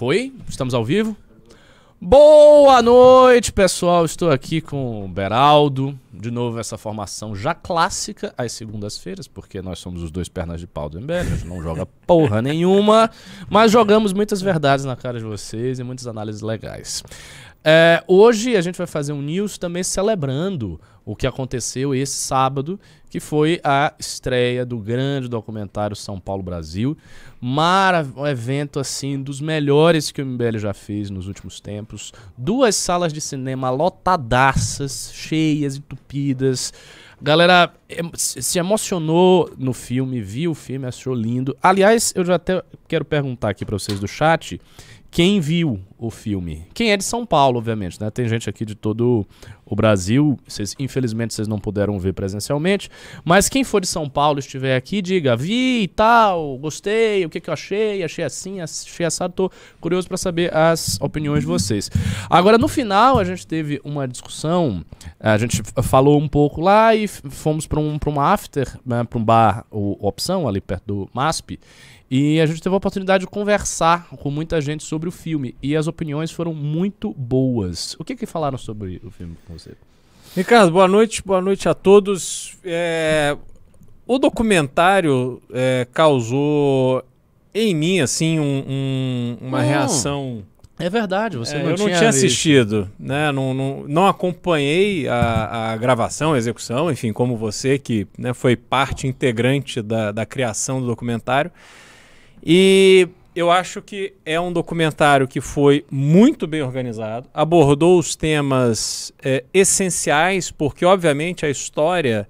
Foi? Estamos ao vivo? Boa noite, pessoal. Estou aqui com o Beraldo. De novo, essa formação já clássica às segundas-feiras, porque nós somos os dois pernas de pau do MBL. A gente não joga porra nenhuma, mas jogamos muitas verdades na cara de vocês e muitas análises legais. É, hoje a gente vai fazer um news também celebrando o que aconteceu esse sábado, que foi a estreia do grande documentário São Paulo Brasil. Mara um evento assim dos melhores que o MBL já fez nos últimos tempos. Duas salas de cinema lotadaças, cheias, entupidas. Galera se emocionou no filme, viu o filme, achou lindo. Aliás, eu já até quero perguntar aqui para vocês do chat quem viu o filme. Quem é de São Paulo, obviamente, né? Tem gente aqui de todo o Brasil. Infelizmente, vocês não puderam ver presencialmente. Mas quem for de São Paulo estiver aqui, diga, vi e tal, gostei, o que, que eu achei, achei assim, achei assado. Tô curioso para saber as opiniões de vocês. Agora, no final, a gente teve uma discussão. A gente falou um pouco lá e fomos para um, pra um after, né, para um bar, o Opção, ali perto do MASP. E a gente teve a oportunidade de conversar com muita gente sobre o filme. E as opiniões foram muito boas. O que, que falaram sobre o filme com você? Ricardo, boa noite, boa noite a todos. É, o documentário é, causou em mim assim um, um, uma hum, reação. É verdade, você é, não eu tinha não tinha assistido, né? Não, não, não acompanhei a, a, gravação, a execução, enfim, como você que né, foi parte integrante da, da criação do documentário. E eu acho que é um documentário que foi muito bem organizado, abordou os temas é, essenciais, porque obviamente a história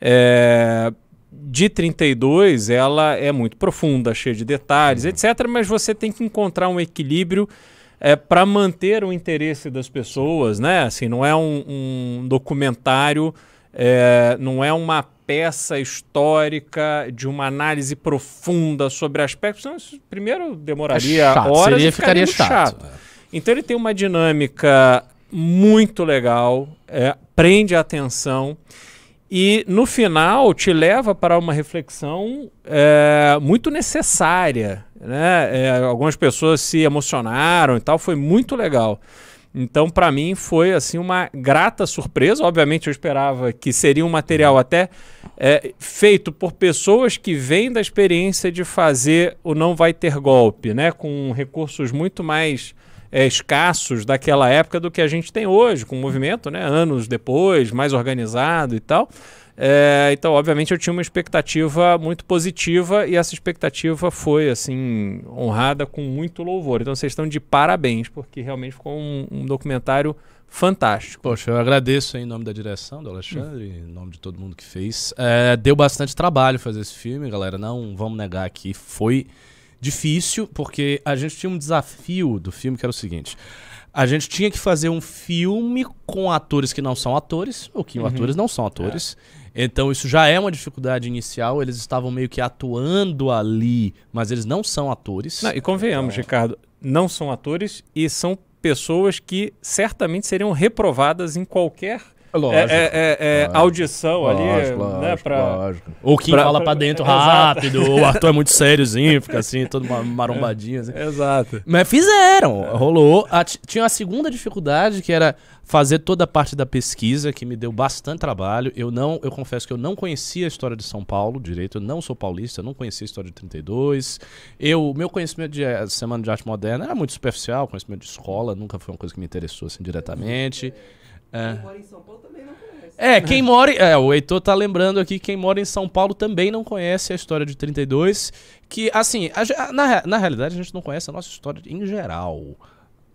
é, de 32 ela é muito profunda, cheia de detalhes, uhum. etc. Mas você tem que encontrar um equilíbrio é, para manter o interesse das pessoas, né? Assim, não é um, um documentário, é, não é uma peça histórica, de uma análise profunda sobre aspectos. Não, isso primeiro demoraria é chato, horas seria, e ficaria, ficaria chato. chato. Então ele tem uma dinâmica muito legal, é, prende a atenção e no final te leva para uma reflexão é, muito necessária. Né? É, algumas pessoas se emocionaram e tal, foi muito legal. Então, para mim, foi assim uma grata surpresa. Obviamente, eu esperava que seria um material até é, feito por pessoas que vêm da experiência de fazer o não vai ter golpe, né? Com recursos muito mais é, escassos daquela época do que a gente tem hoje, com o movimento, né? Anos depois, mais organizado e tal. É, então, obviamente, eu tinha uma expectativa muito positiva e essa expectativa foi, assim, honrada com muito louvor. Então, vocês estão de parabéns, porque realmente ficou um, um documentário fantástico. Poxa, eu agradeço em nome da direção do Alexandre, hum. em nome de todo mundo que fez. É, deu bastante trabalho fazer esse filme, galera. Não vamos negar aqui, foi difícil, porque a gente tinha um desafio do filme que era o seguinte. A gente tinha que fazer um filme com atores que não são atores, ou que uhum. atores não são atores. É. Então isso já é uma dificuldade inicial. Eles estavam meio que atuando ali, mas eles não são atores. Não, e convenhamos, então... Ricardo, não são atores e são pessoas que certamente seriam reprovadas em qualquer Lógico, é, é, é, é audição lógico, ali, lógico, né? Pra, lógico. Ou quem pra, fala pra dentro rápido, o ator é muito sériozinho, fica assim, todo marombadinho. Assim. Exato. Mas fizeram, rolou. A, tinha a segunda dificuldade, que era fazer toda a parte da pesquisa, que me deu bastante trabalho. Eu não, eu confesso que eu não conhecia a história de São Paulo direito, eu não sou paulista, eu não conhecia a história de 32. Eu, meu conhecimento de eh, Semana de Arte Moderna era muito superficial, conhecimento de escola, nunca foi uma coisa que me interessou assim diretamente. É. Quem mora em São Paulo também não conhece. É, quem mora. É, o Heitor tá lembrando aqui, quem mora em São Paulo também não conhece a história de 32. Que, assim, a, na, na realidade a gente não conhece a nossa história em geral.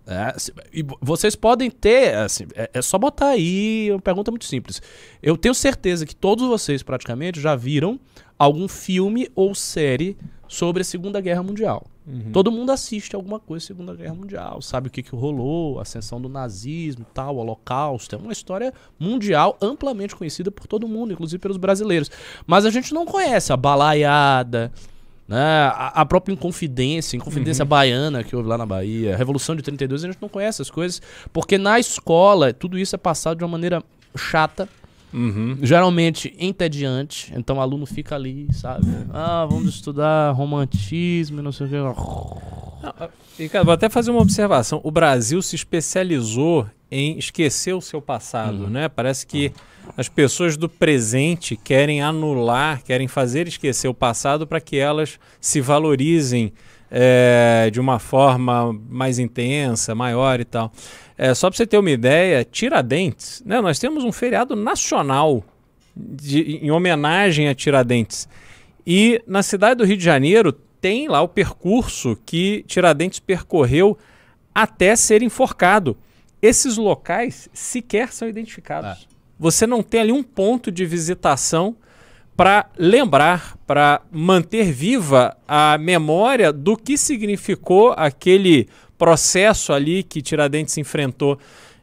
É, e vocês podem ter, assim, é, é, só botar aí uma pergunta muito simples. Eu tenho certeza que todos vocês praticamente já viram algum filme ou série sobre a Segunda Guerra Mundial. Uhum. Todo mundo assiste alguma coisa Segunda Guerra Mundial, sabe o que, que rolou, a ascensão do nazismo tal, o holocausto. É uma história mundial amplamente conhecida por todo mundo, inclusive pelos brasileiros. Mas a gente não conhece a balaiada, né? A, a própria Inconfidência, Inconfidência uhum. Baiana que houve lá na Bahia, a Revolução de 32, a gente não conhece as coisas, porque na escola tudo isso é passado de uma maneira chata, Uhum. Geralmente entediante, então o aluno fica ali, sabe? Ah, vamos estudar romantismo e não sei o que. Ricardo, vou até fazer uma observação. O Brasil se especializou em esquecer o seu passado, Uhum. né? Parece que as pessoas do presente querem anular, querem fazer esquecer o passado para que elas se valorizem é, de uma forma mais intensa, maior e tal. É, só para você ter uma ideia, Tiradentes, né? Nós temos um feriado nacional de- em homenagem a Tiradentes. E na cidade do Rio de Janeiro tem lá o percurso que Tiradentes percorreu até ser enforcado. Esses locais sequer são identificados. Você não tem ali um ponto de visitação para lembrar, para manter viva a memória do que significou aquele processo ali que Tiradentes enfrentou.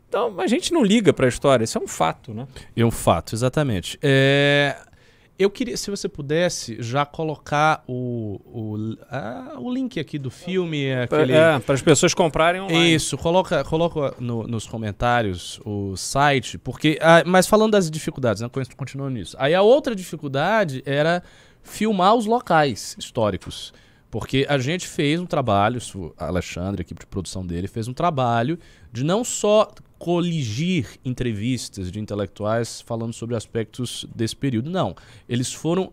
Então a gente não liga para a história, isso é um fato, né? É um fato, exatamente. É, eu queria, se você pudesse, já colocar o, o, ah, o link aqui do filme. Aquele... É, para as pessoas comprarem online. Isso, coloca, coloca no- nos comentários o site, porque. ah, mas falando das dificuldades, né? con- Continuando nisso. Aí a outra dificuldade era filmar os locais históricos. Porque a gente fez um trabalho, a Alexandre, a equipe de produção dele, fez um trabalho de não só coligir entrevistas de intelectuais falando sobre aspectos desse período, não. Eles foram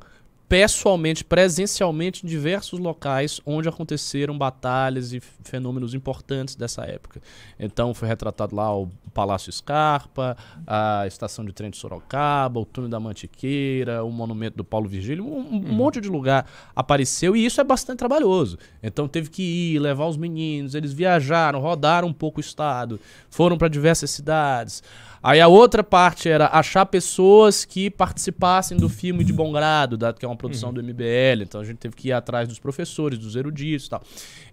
pessoalmente, presencialmente em diversos locais onde aconteceram batalhas e fenômenos importantes dessa época. Então foi retratado lá o Palácio Scarpa, a estação de trem de Sorocaba, o túnel da Mantiqueira, o monumento do Paulo Virgílio, um, um monte de lugar apareceu e isso é bastante trabalhoso. Então teve que ir, levar os meninos, eles viajaram, rodaram um pouco o estado, foram para diversas cidades. Aí a outra parte era achar pessoas que participassem do filme de bom grado, que é uma produção do MBL, então a gente teve que ir atrás dos professores, dos eruditos e tal.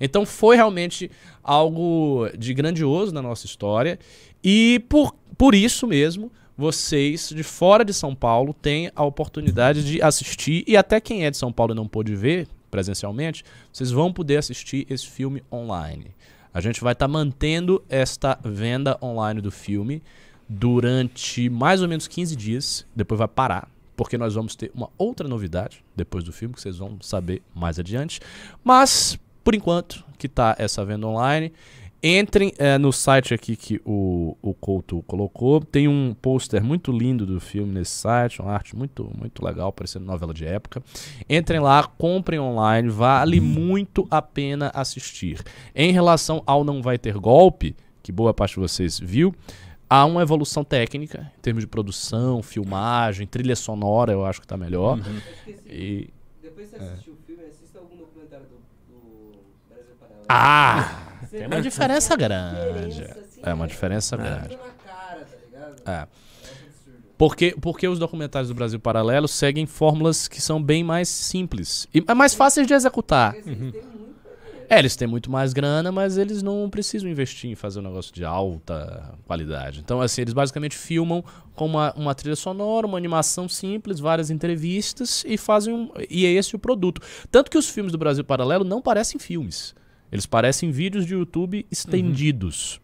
Então foi realmente algo de grandioso na nossa história e por, por isso mesmo vocês de fora de São Paulo têm a oportunidade de assistir e até quem é de São Paulo e não pôde ver presencialmente, vocês vão poder assistir esse filme online. A gente vai estar mantendo esta venda online do filme durante mais ou menos 15 dias, depois vai parar, porque nós vamos ter uma outra novidade depois do filme que vocês vão saber mais adiante. Mas, por enquanto, que tá essa venda online, entrem eh, no site aqui que o, o Couto colocou. Tem um pôster muito lindo do filme nesse site, uma arte muito, muito legal, parecendo novela de época. Entrem lá, comprem online, vale muito a pena assistir. Em relação ao Não Vai Ter Golpe, que boa parte de vocês viu, há uma evolução técnica em termos de produção, filmagem, trilha sonora, eu acho que tá melhor. Esqueci. E. Depois você assistiu o filme, assista algum documentário do, do Brasil Paralelo. Ah! Você Tem uma diferença grande. diferença, assim, É uma diferença grande. Tudo na cara, tá ligado? É. É. Porque, porque os documentários do Brasil Paralelo seguem fórmulas que são bem mais simples e é mais fáceis de executar. Porque, É, eles têm muito mais grana, mas eles não precisam investir em fazer um negócio de alta qualidade. Então, assim, eles basicamente filmam com uma, uma trilha sonora, uma animação simples, várias entrevistas e fazem um. E é esse o produto. Tanto que os filmes do Brasil Paralelo não parecem filmes. Eles parecem vídeos de YouTube estendidos.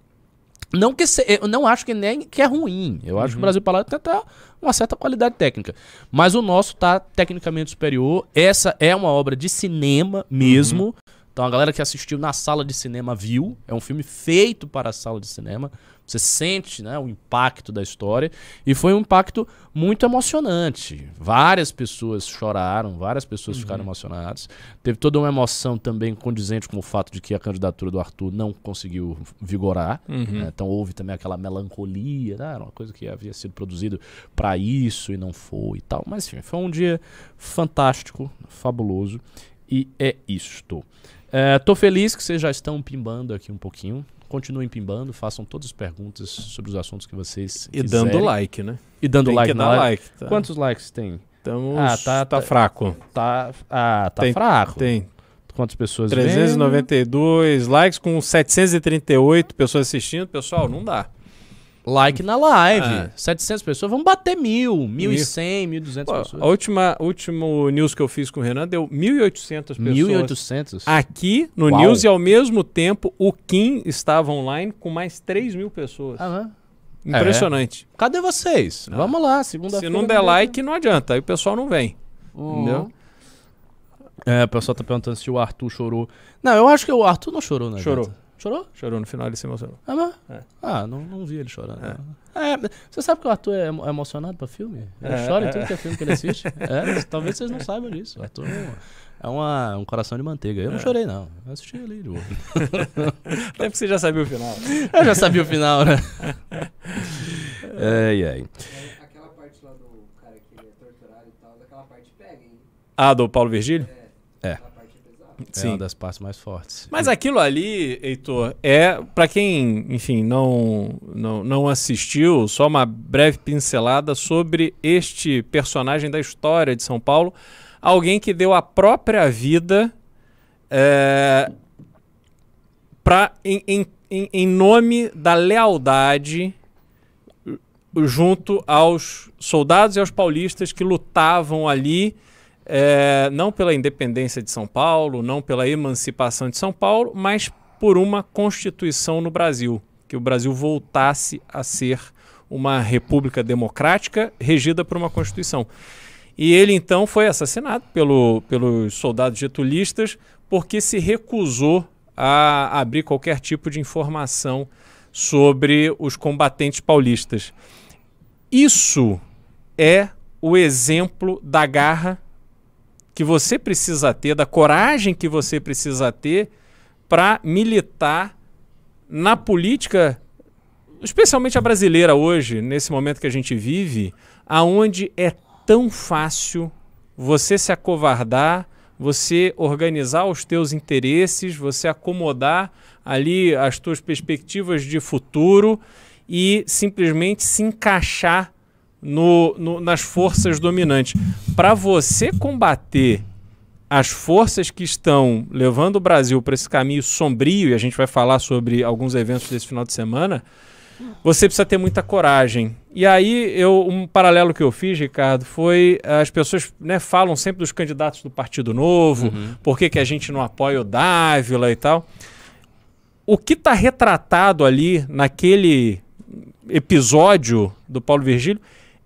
Não que se- eu não acho que nem que é ruim. Eu acho que o Brasil Paralelo tem até uma certa qualidade técnica. Mas o nosso tá tecnicamente superior. Essa é uma obra de cinema mesmo. Então a galera que assistiu na sala de cinema viu. É um filme feito para a sala de cinema. Você sente né, o impacto da história. E foi um impacto muito emocionante. Várias pessoas choraram, várias pessoas ficaram emocionadas. Teve toda uma emoção também condizente com o fato de que a candidatura do Arthur não conseguiu vigorar. né? Então houve também aquela melancolia, né? era uma coisa que havia sido produzido para isso e não foi e tal. Mas enfim, foi um dia fantástico, fabuloso. E é isto. É, tô feliz que vocês já estão pimbando aqui um pouquinho. Continuem pimbando, façam todas as perguntas sobre os assuntos que vocês E quiserem. dando like, né? E dando Tem like que na dar like. Tá. Quantos likes tem? Estamos, Ah, tá- tá, tá- fraco. Tá, ah, tá Tem- fraco. Tem Quantas pessoas vendo? 392 likes com 738 pessoas assistindo. Pessoal, não dá. Like na live. Ah. 700 pessoas. Vamos bater mil. 1.100, 1.200 Pô, pessoas. a última último news que eu fiz com o Renan deu 1.800 pessoas. 1.800. Aqui no Uau. news e ao mesmo tempo o Kim estava online com mais 3 mil pessoas. Ah, né? Impressionante. Cadê vocês? Vamos lá, Se segunda-feira. não der like, não adianta. Aí o pessoal não vem. Uhum. Entendeu? É, o pessoal tá perguntando se o Arthur chorou. Não, eu acho que o Arthur não chorou, né? Chorou. Janta? Chorou? Chorou no final, ele se emocionou. Ah, mas... É. ah não, não vi ele chorando. É. você sabe que o Arthur é é emocionado pra filme? Ele É, chora em é. tudo que é filme que ele assiste. é, talvez vocês não saibam disso. O Arthur é uma, um coração de manteiga. Eu não chorei, não. Eu assisti ali de boa. Até porque você já sabia o final. Eu já sabia o final, né? Ai, ai. É, Aquela parte lá do cara que ele é torturado e tal, daquela parte pega, hein? Ah, do Paulo Virgílio? É. É É Sim. uma das partes mais fortes. Mas aquilo ali, Heitor, é para quem, enfim, não, não não assistiu, só uma breve pincelada sobre este personagem da história de São Paulo, alguém que deu a própria vida é, pra, em, em, em nome da lealdade junto aos soldados e aos paulistas que lutavam ali é, não pela independência de São Paulo, não pela emancipação de São Paulo, mas por uma constituição no Brasil, que o Brasil voltasse a ser uma república democrática regida por uma constituição. E ele então foi assassinado pelo, pelos soldados getulistas porque se recusou a abrir qualquer tipo de informação sobre os combatentes paulistas. Isso é o exemplo da garra que você precisa ter, da coragem que você precisa ter para militar na política, especialmente a brasileira hoje, nesse momento que a gente vive, aonde é tão fácil você se acovardar, você organizar os teus interesses, você acomodar ali as tuas perspectivas de futuro e simplesmente se encaixar no, no- nas forças dominantes. Para você combater as forças que estão levando o Brasil para esse caminho sombrio, e a gente vai falar sobre alguns eventos desse final de semana, você precisa ter muita coragem. E aí, eu, um paralelo que eu fiz, Ricardo, foi as pessoas né, falam sempre dos candidatos do Partido Novo, por que, que a gente não apoia o Dávila e tal. O que está retratado ali naquele episódio do Paulo Virgílio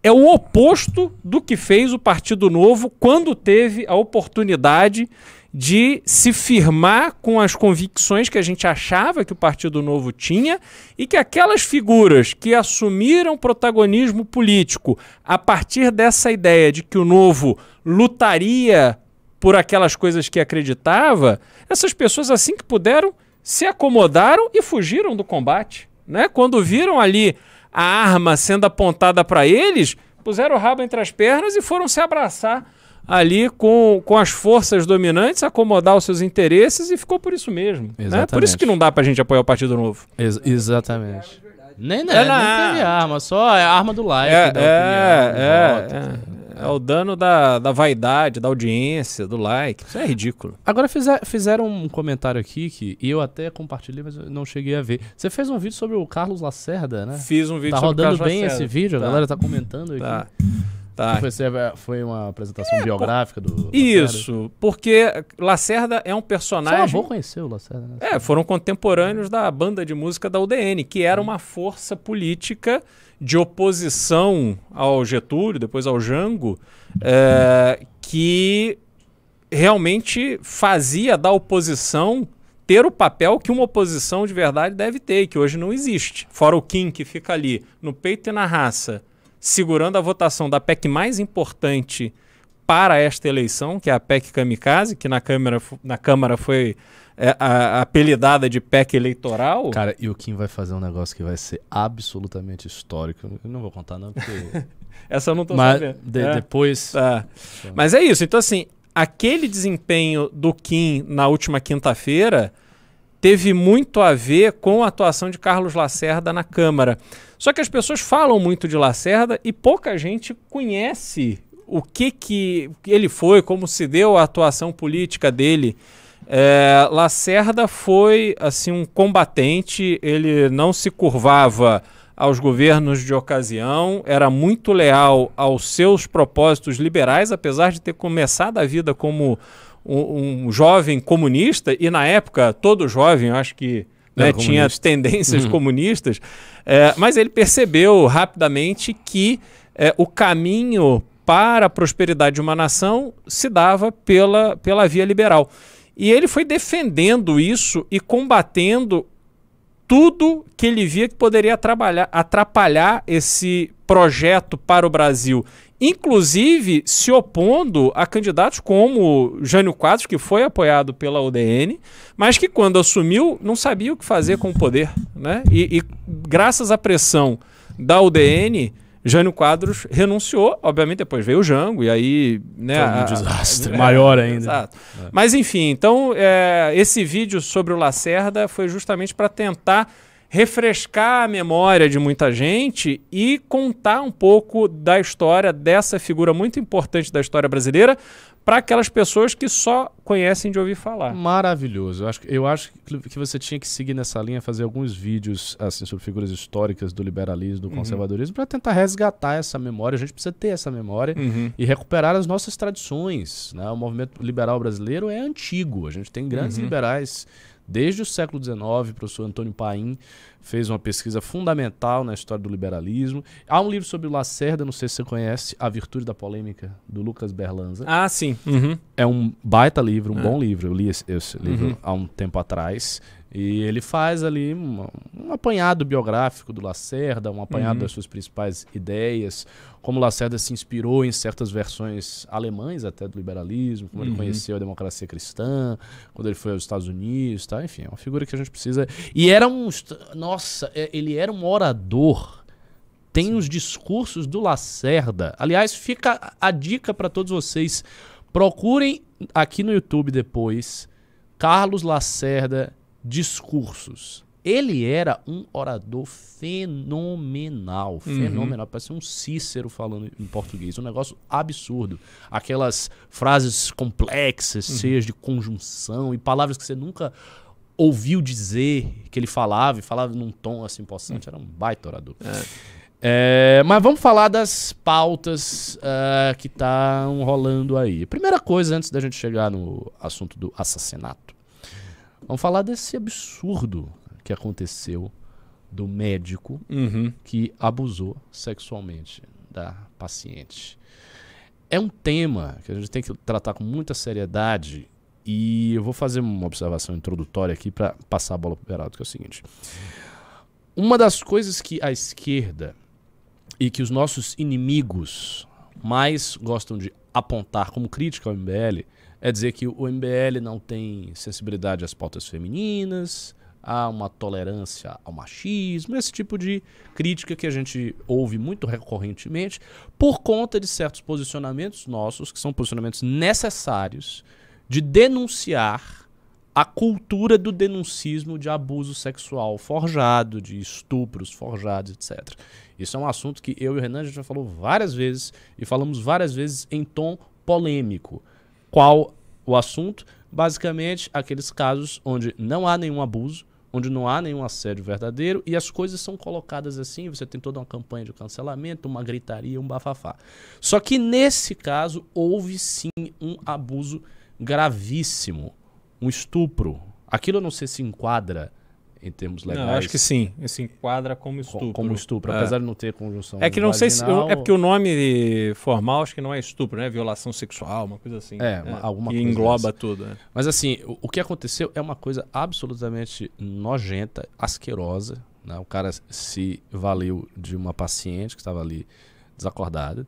é o oposto do que fez o Partido Novo quando teve a oportunidade de se firmar com as convicções que a gente achava que o Partido Novo tinha e que aquelas figuras que assumiram protagonismo político a partir dessa ideia de que o Novo lutaria por aquelas coisas que acreditava, essas pessoas assim que puderam se acomodaram e fugiram do combate, né? Quando viram ali a arma sendo apontada para eles, puseram o rabo entre as pernas e foram se abraçar ali com, com as forças dominantes, acomodar os seus interesses e ficou por isso mesmo. Né? Por isso que não dá pra gente apoiar o Partido Novo. Ex- exatamente. Nem, É, nem não. teve arma, só é a arma do like. É, da é, é, é. É o dano da, da vaidade, da audiência, do like. Isso é ridículo. Agora fizer- fizeram um comentário aqui que eu até compartilhei, mas eu não cheguei a ver. Você fez um vídeo sobre o Carlos Lacerda, né? Fiz um vídeo Tá sobre o rodando Carlos bem Lacerda. esse vídeo, Tá. a galera tá comentando aqui. Tá. Tá. Foi, ser- foi uma apresentação biográfica do Lacerda. Isso, porque Lacerda é um Seu personagem. avô conheceu o Lacerda, né? É, foram contemporâneos da banda de música da UDN, que era uma força política de oposição ao Getúlio, depois ao Jango, é, que realmente fazia da oposição ter o papel que uma oposição de verdade deve ter, e que hoje não existe. Fora o Kim, que fica ali no peito e na raça, segurando a votação da PEC mais importante para esta eleição, que é a PEC Kamikaze, que na Câmara, na Câmara foi é, a- a apelidada de PEC eleitoral. Cara, e o Kim vai fazer um negócio que vai ser absolutamente histórico. Eu não vou contar, não, porque. Essa eu não tô Mas sabendo. de- É. depois. Tá. Mas é isso. Então, assim, aquele desempenho do Kim na última quinta-feira teve muito a ver com a atuação de Carlos Lacerda na Câmara. Só que as pessoas falam muito de Lacerda e pouca gente conhece o que, que ele foi, como se deu a atuação política dele. É, Lacerda foi assim um combatente, ele não se curvava aos governos de ocasião, era muito leal aos seus propósitos liberais, apesar de ter começado a vida como um, um jovem comunista, e na época todo jovem, acho que né, tinha comunista. tendências comunistas, é, mas ele percebeu rapidamente que é, o caminho para a prosperidade de uma nação se dava pela, pela via liberal. E ele foi defendendo isso e combatendo tudo que ele via que poderia atrapalhar, atrapalhar esse projeto para o Brasil. Inclusive se opondo a candidatos como Jânio Quadros, que foi apoiado pela UDN, mas que quando assumiu não sabia o que fazer com o poder. Né? E, e graças à pressão da UDN, Jânio Quadros renunciou, obviamente depois veio o Jango, e aí... Né, Foi um a- desastre, é, maior ainda. Exato. Mas enfim, então é, esse vídeo sobre o Lacerda foi justamente para tentar refrescar a memória de muita gente e contar um pouco da história dessa figura muito importante da história brasileira para aquelas pessoas que só conhecem de ouvir falar. Maravilhoso. Eu acho, que- eu acho que você tinha que seguir nessa linha, fazer alguns vídeos assim sobre figuras históricas do liberalismo, do conservadorismo, para tentar resgatar essa memória. A gente precisa ter essa memória Uhum. e recuperar as nossas tradições. né? O movimento liberal brasileiro é antigo. A gente tem grandes Uhum. liberais desde o século XIX. O professor Antônio Paim fez uma pesquisa fundamental na história do liberalismo. Há um livro sobre o Lacerda, não sei se você conhece, A Virtude da Polêmica, do Lucas Berlanza. Ah, sim. Uhum. É um baita livro, um É. bom livro. Eu li esse, esse livro Uhum. há um tempo atrás. E ele faz ali uma- um, apanhado biográfico do Lacerda, um apanhado Uhum. das suas principais ideias, como Lacerda se inspirou em certas versões alemães até do liberalismo, como Uhum. ele conheceu a democracia cristã, quando ele foi aos Estados Unidos, tá? Enfim, é uma figura que a gente precisa. E era um. Nossa, é- ele era um orador. Tem os discursos do Lacerda. Aliás, fica a dica para todos vocês. Procurem aqui no YouTube depois Carlos Lacerda discursos. Ele era um orador fenomenal, fenomenal. Parece um Cícero falando em português, um negócio absurdo. Aquelas frases complexas, cheias de conjunção e palavras que você nunca ouviu dizer que ele falava e falava num tom assim possante. Era um baita orador. É, mas vamos falar das pautas ah, que estão rolando aí. Primeira coisa, antes da gente chegar no assunto do assassinato, vamos falar desse absurdo que aconteceu do médico Uhum. que abusou sexualmente da paciente. É um tema que a gente tem que tratar com muita seriedade e eu vou fazer uma observação introdutória aqui para passar a bola para o Beraldo, que é o seguinte. Uma das coisas que a esquerda e que os nossos inimigos mais gostam de apontar como crítica ao MBL é dizer que o MBL não tem sensibilidade às pautas femininas, há uma tolerância ao machismo, esse tipo de crítica que a gente ouve muito recorrentemente por conta de certos posicionamentos nossos, que são posicionamentos necessários de denunciar a cultura do denuncismo de abuso sexual forjado, de estupros forjados, etc. Isso é um assunto que eu e o Renan já falou várias vezes e falamos várias vezes em tom polêmico. Qual o assunto? Basicamente, aqueles casos onde não há nenhum abuso, onde não há nenhum assédio verdadeiro e as coisas são colocadas assim, você tem toda uma campanha de cancelamento, uma gritaria, um bafafá. Só que nesse caso houve sim um abuso gravíssimo, um estupro. Aquilo eu não sei se enquadra em termos legais. Não, acho que sim. Se enquadra como co- estupro. Como estupro, É. apesar de não ter conjunção. É que não sei se. vaginal, É porque o nome formal acho que não é estupro, né? Violação sexual, uma coisa assim. É, uma- alguma que coisa engloba dessa. tudo. né? Mas assim, o, o que aconteceu é uma coisa absolutamente nojenta, asquerosa. Né? O cara se valeu de uma paciente que estava ali desacordada.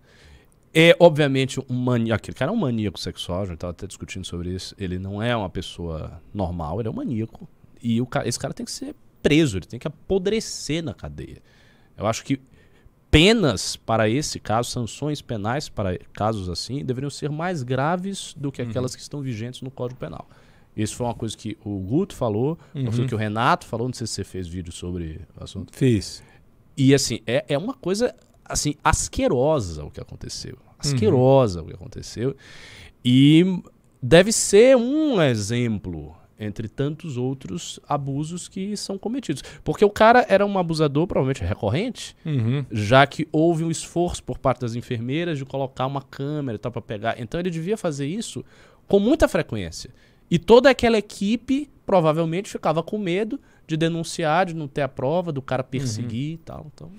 É, obviamente, um maníaco. Aquele cara é um maníaco sexual, a gente estava até discutindo sobre isso. Ele não é uma pessoa normal, ele é um maníaco. E o esse cara tem que ser preso, ele tem que apodrecer na cadeia. Eu acho que penas para esse caso, sanções penais para casos assim, deveriam ser mais graves do que aquelas que estão vigentes no Código Penal. Isso foi uma coisa que o Guto falou, uma coisa que o Renato falou, não sei se você fez vídeo sobre o assunto. Fiz. E assim, é, é uma coisa assim, asquerosa o que aconteceu. Asquerosa o que aconteceu. E deve ser um exemplo entre tantos outros abusos que são cometidos. Porque o cara era um abusador, provavelmente recorrente, Uhum. já que houve um esforço por parte das enfermeiras de colocar uma câmera e tal para pegar. Então ele devia fazer isso com muita frequência. E toda aquela equipe provavelmente ficava com medo de denunciar, de não ter a prova, do cara perseguir e tal. Então,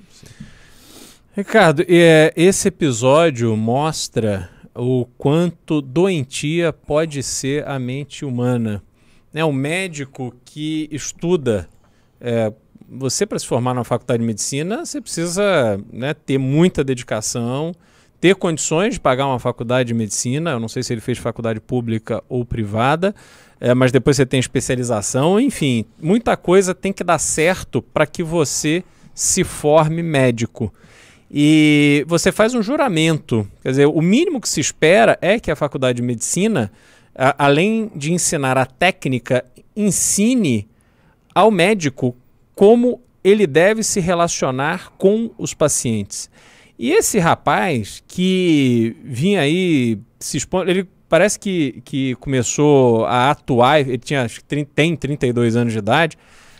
Ricardo, é, esse episódio mostra o quanto doentia pode ser a mente humana. Né, o médico que estuda, é, você para se formar na faculdade de medicina, você precisa né, ter muita dedicação, ter condições de pagar uma faculdade de medicina. Eu não sei se ele fez faculdade pública ou privada, é, mas depois você tem especialização. Enfim, muita coisa tem que dar certo para que você se forme médico. E você faz um juramento. Quer dizer, o mínimo que se espera é que a faculdade de medicina, além de ensinar a técnica, ensine ao médico como ele deve se relacionar com os pacientes. E esse rapaz que vinha aí se expondo, ele parece que, que começou a atuar, ele tinha, tem 32 anos de idade,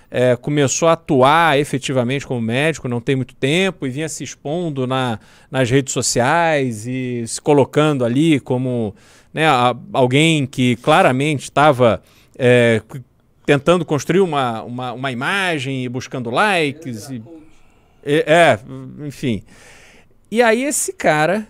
é, começou a atuar efetivamente como médico, não tem muito tempo, e vinha se expondo na, nas redes sociais e se colocando ali como né, a, alguém que claramente estava é, tentando construir uma, uma, uma, imagem e buscando likes. E, é, enfim. E aí esse cara.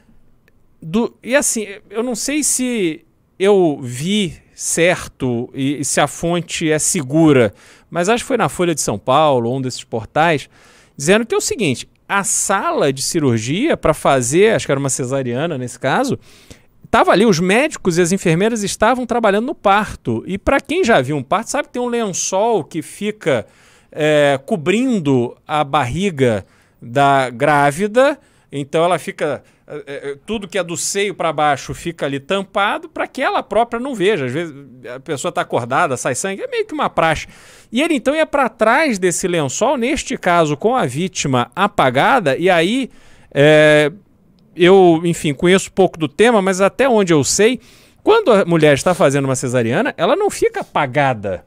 Do, e assim, eu não sei se eu vi certo e, e se a fonte é segura, mas acho que foi na Folha de São Paulo, um desses portais, dizendo que é o seguinte: a sala de cirurgia para fazer, acho que era uma cesariana nesse caso, estava ali, os médicos e as enfermeiras estavam trabalhando no parto. E para quem já viu um parto, sabe que tem um lençol que fica é, cobrindo a barriga da grávida, então ela fica é, é, tudo que é do seio para baixo fica ali tampado para que ela própria não veja. Às vezes a pessoa está acordada, sai sangue, é meio que uma praxe. E ele então ia para trás desse lençol, neste caso com a vítima apagada, e aí é, eu, enfim, conheço pouco do tema, mas até onde eu sei, quando a mulher está fazendo uma cesariana, ela não fica apagada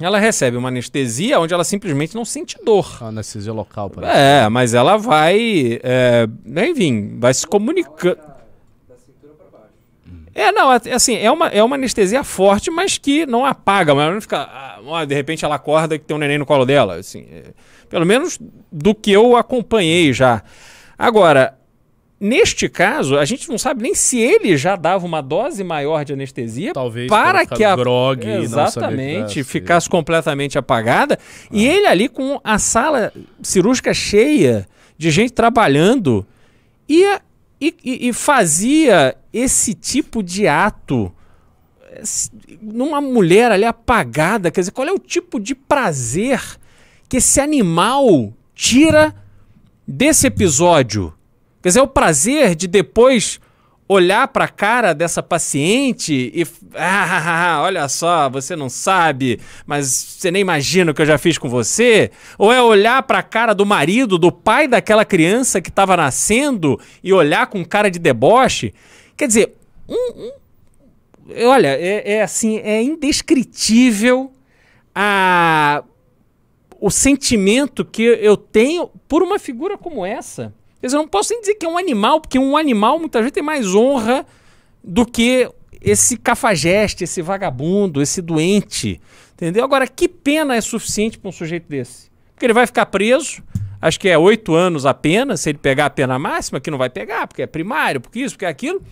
ela recebe uma anestesia onde ela simplesmente não sente dor. A anestesia local, parece. É, mas ela vai, é, enfim, vai se comunicando. É, não, assim, é uma, é uma anestesia forte, mas que não apaga, mas não fica. Ah, de repente ela acorda que tem um neném no colo dela. Assim, é, pelo menos do que eu acompanhei já. Agora, Neste caso, a gente não sabe nem se ele já dava uma dose maior de anestesia Talvez para que a grog exatamente ficasse completamente apagada ah. e ele ali com a sala cirúrgica cheia de gente trabalhando ia e, e, e fazia esse tipo de ato numa mulher ali apagada, quer dizer, qual é o tipo de prazer que esse animal tira desse episódio? Quer dizer, é o prazer de depois olhar para a cara dessa paciente e. Ah, olha só, você não sabe, mas você nem imagina o que eu já fiz com você? Ou é olhar para a cara do marido, do pai daquela criança que estava nascendo e olhar com cara de deboche? Quer dizer, um, um, olha, é, é assim, é indescritível a, o sentimento que eu tenho por uma figura como essa. Quer dizer, eu não posso nem dizer que é um animal, porque um animal muitas vezes tem mais honra do que esse cafajeste, esse vagabundo, esse doente. Entendeu? Agora, que pena é suficiente para um sujeito desse? Porque ele vai ficar preso, acho que é oito anos apenas, se ele pegar a pena máxima, que não vai pegar, porque é primário, porque isso, porque é aquilo.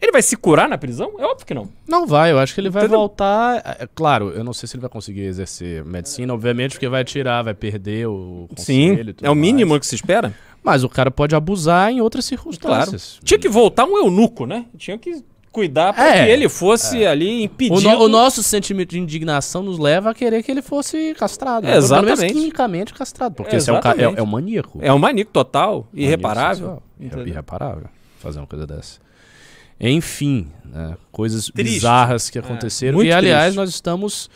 Ele vai se curar na prisão? É óbvio que não. Não vai, eu acho que ele vai Entendeu? voltar. É, é, claro, eu não sei se ele vai conseguir exercer medicina, obviamente, porque vai tirar, vai perder o Sim, é o mínimo mais. que se espera. Mas o cara pode abusar em outras circunstâncias. Claro. Tinha que voltar um eunuco, né? Tinha que cuidar para é, que ele fosse é. ali impedido. O, no, o, nosso sentimento de indignação nos leva a querer que ele fosse castrado. É, exatamente. Pelo quimicamente castrado. Porque esse é um, é, é um maníaco. É um maníaco total, irreparável. Irreparável fazer uma coisa dessa. Enfim, né, coisas triste. bizarras que é, aconteceram. e, aliás, triste. nós estamos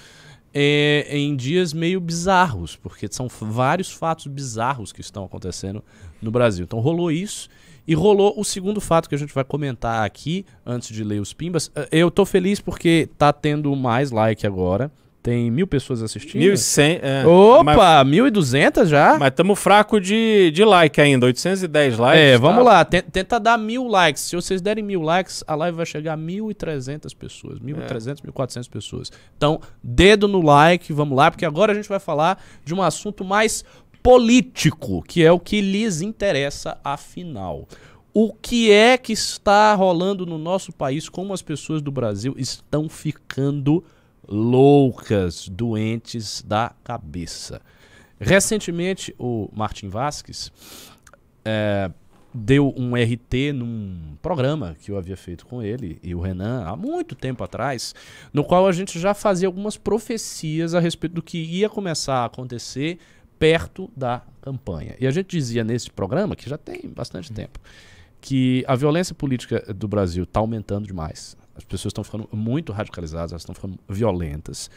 é, em dias meio bizarros, porque são vários fatos bizarros que estão acontecendo no Brasil. Então rolou isso. E rolou o segundo fato que a gente vai comentar aqui, antes de ler os pimbas. Eh, eu tô feliz porque tá tendo mais like agora. Tem mil pessoas assistindo. 1.100. É, Opa, mas, 1.200 já? Mas estamos fraco de, de like ainda, 810 likes. É, vamos tá? lá, tenta dar mil likes. Se vocês derem mil likes, a live vai chegar a 1.300 pessoas. 1.300, é. 1.400 pessoas. Então, dedo no like, vamos lá, porque agora a gente vai falar de um assunto mais político, que é o que lhes interessa afinal. O que é que está rolando no nosso país? Como as pessoas do Brasil estão ficando loucas, doentes da cabeça. Recentemente, o Martin Vasquez é, deu um RT num programa que eu havia feito com ele e o Renan há muito tempo atrás, no qual a gente já fazia algumas profecias a respeito do que ia começar a acontecer perto da campanha. E a gente dizia nesse programa, que já tem bastante tempo, que a violência política do Brasil está aumentando demais. As pessoas estão ficando muito radicalizadas, elas estão ficando violentas.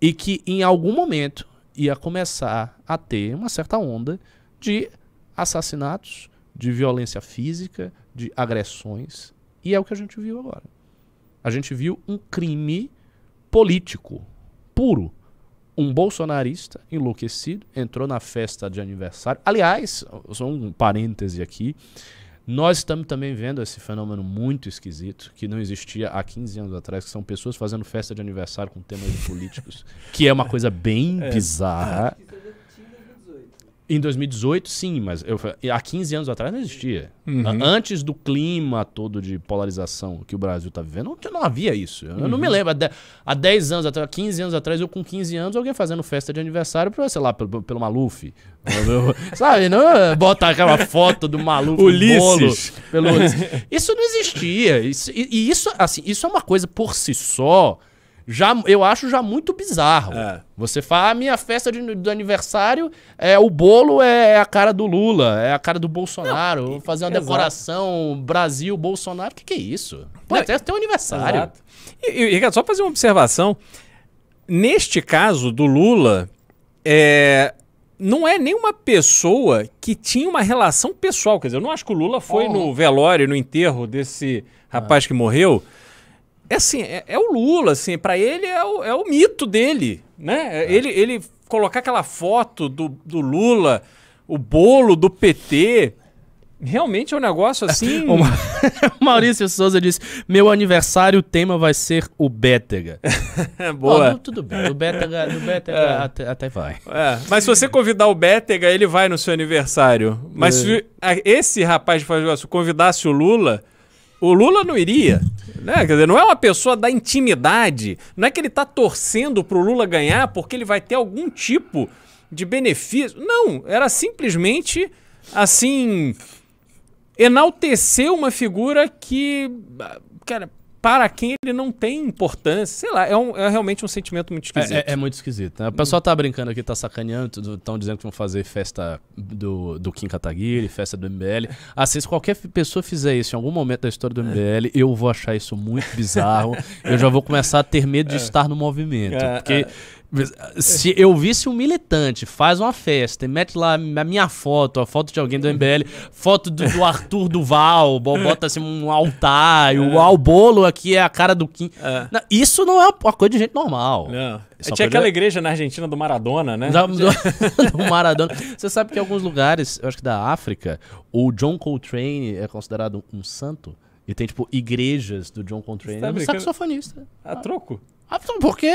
E que em algum momento ia começar a ter uma certa onda de assassinatos, de violência física, de agressões. E é o que a gente viu agora. A gente viu um crime político puro. Um bolsonarista enlouquecido entrou na festa de aniversário. Aliás, só um parêntese aqui. Nós estamos também vendo esse fenômeno muito esquisito, que não existia há 15 anos atrás, que são pessoas fazendo festa de aniversário com temas políticos, que é uma coisa bem bizarra. Isso eu já tinha em 2018. Em 2018, sim, mas eu, há 15 anos atrás não existia. Uhum. Antes do clima todo de polarização que o Brasil está vivendo, não, não havia isso. Eu Uhum. não me lembro. Há de- Há 10 anos atrás, 15 anos atrás, eu com 15 anos, alguém fazendo festa de aniversário, pra, sei lá, pelo, pelo Maluf. Eu- Sabe, não é botar aquela foto do Maluf no Ulisses. bolo. Pelo. Isso não existia. Isso- e, e isso, assim, isso é uma coisa por si só. Já, eu acho já muito bizarro. É. Você fala, a minha festa de, do aniversário, é o bolo é a cara do Lula, é a cara do Bolsonaro. Vou fazer uma exato. decoração Brasil, Bolsonaro. O que, que é isso? Pô, Não, até teu aniversário. Exato. E, Ricardo, só fazer uma observação. Neste caso do Lula, é, não é nenhuma pessoa que tinha uma relação pessoal. Quer dizer, eu não acho que o Lula foi Oh. no velório, no enterro desse rapaz que morreu. É assim, é, é o Lula, assim, para ele é o, é o mito dele, né? É, Ele, ele colocar aquela foto do, do Lula, o bolo do PT, realmente é um negócio assim. O Ma- Maurício Souza disse: Meu aniversário, o tema vai ser o Bétega. Boa. Ó, tudo bem, o Bétega, do Bétega É. até, até vai. É, mas se você convidar o Bétega, ele vai no seu aniversário. Mas se a- esse rapaz de Foz do Iguaçu convidasse o Lula, o Lula não iria. Né? Quer dizer, não é uma pessoa da intimidade. Não é que ele tá torcendo pro Lula ganhar porque ele vai ter algum tipo de benefício. Não, era simplesmente assim enaltecer uma figura que, cara, para quem ele não tem importância. Sei lá, é, um- é realmente um sentimento muito esquisito. É, é- é muito esquisito. Né? O pessoal tá brincando aqui, tá sacaneando, estão dizendo que vão fazer festa do, do Kim Kataguiri, festa do MBL. Assim, se qualquer pessoa fizer isso em algum momento da história do MBL, eu vou achar isso muito bizarro. eu já vou começar a ter medo de estar no movimento. É, porque se eu visse um militante faz uma festa e mete lá a minha foto, a foto de alguém do MBL, foto do, do Arthur Duval, bo- bota assim um altar, e o, ah, o bolo aqui é a cara do Kim. É. Não, Isso não é uma coisa de gente normal. Não. Só Tinha podia- aquela igreja na Argentina do Maradona, né? Da- do, do Maradona. Você sabe que em alguns lugares, eu acho que da África, o John Coltrane é considerado um santo. E tem, tipo, igrejas do John Coltrane. Tá é um saxofonista. A troco. Ah, então, por que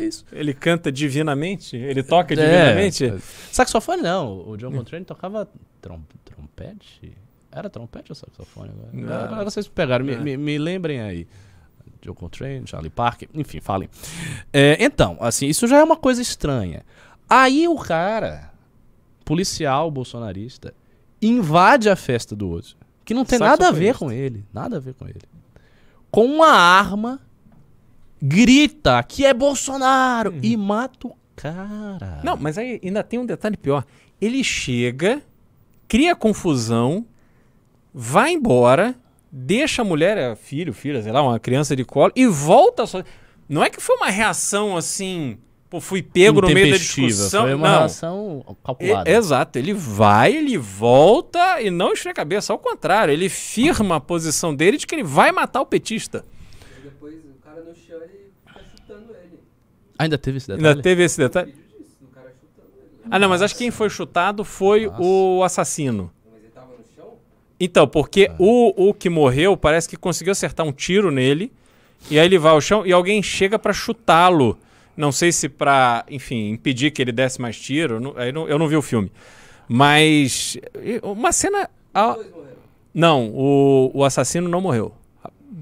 isso? Ele canta divinamente? Ele toca É, divinamente? saxofone não. O John Coltrane tocava trom- trompete? Era trompete ou saxofone? Agora, vocês pegaram. Me, É. me- me lembrem aí. John Coltrane, Charlie Parker, enfim, falem. É, então, assim, isso já é uma coisa estranha. Aí o cara, policial bolsonarista, invade a festa do outro, que não tem nada a ver com ele, nada a ver com ele. Com uma arma, grita que é Bolsonaro e mata o cara. Não, mas aí ainda tem um detalhe pior. Ele chega, cria confusão, vai embora, deixa a mulher, é filho, filha, sei lá, uma criança de colo e volta só. Não é que foi uma reação assim, pô, fui pego no meio da discussão. Foi uma não. reação calculada. E- exato, ele vai, ele volta e não esfria a cabeça, ao contrário, ele firma a posição dele de que ele vai matar o petista. E depois o cara no chão ele fica chutando ele. Ainda teve esse detalhe? Ainda teve esse detalhe? Vídeo disso, do cara chutando ele. Ah, não, mas acho que quem foi chutado foi Nossa. o assassino. Mas ele tava no chão? Então, porque o, o que morreu parece que conseguiu acertar um tiro nele, e aí ele vai ao chão e alguém chega pra chutá-lo. Não sei se pra, enfim, impedir que ele desse mais tiro, não- aí não- eu não vi o filme. Mas uma cena. a- Dois morreram. Não, o, o assassino não morreu.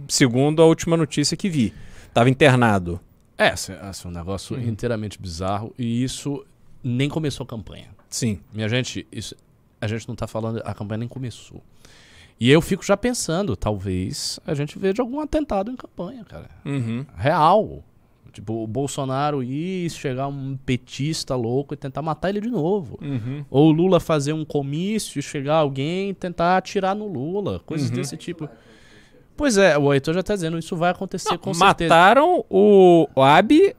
Segundo a última notícia que vi. Tava internado. É, assim, assim, um negócio inteiramente bizarro. E isso nem começou a campanha. Sim. Minha gente, isso, a gente não tá falando, a campanha nem começou. E eu fico já pensando, talvez a gente veja algum atentado em campanha, cara. Uhum. Real. Tipo, o Bolsonaro ir chegar um petista louco e tentar matar ele de novo. Uhum. Ou o Lula fazer um comício e chegar alguém e tentar atirar no Lula. Coisas Uhum. desse tipo. Pois é, o Heitor já tá dizendo, isso vai acontecer com certeza. Mataram o, Abe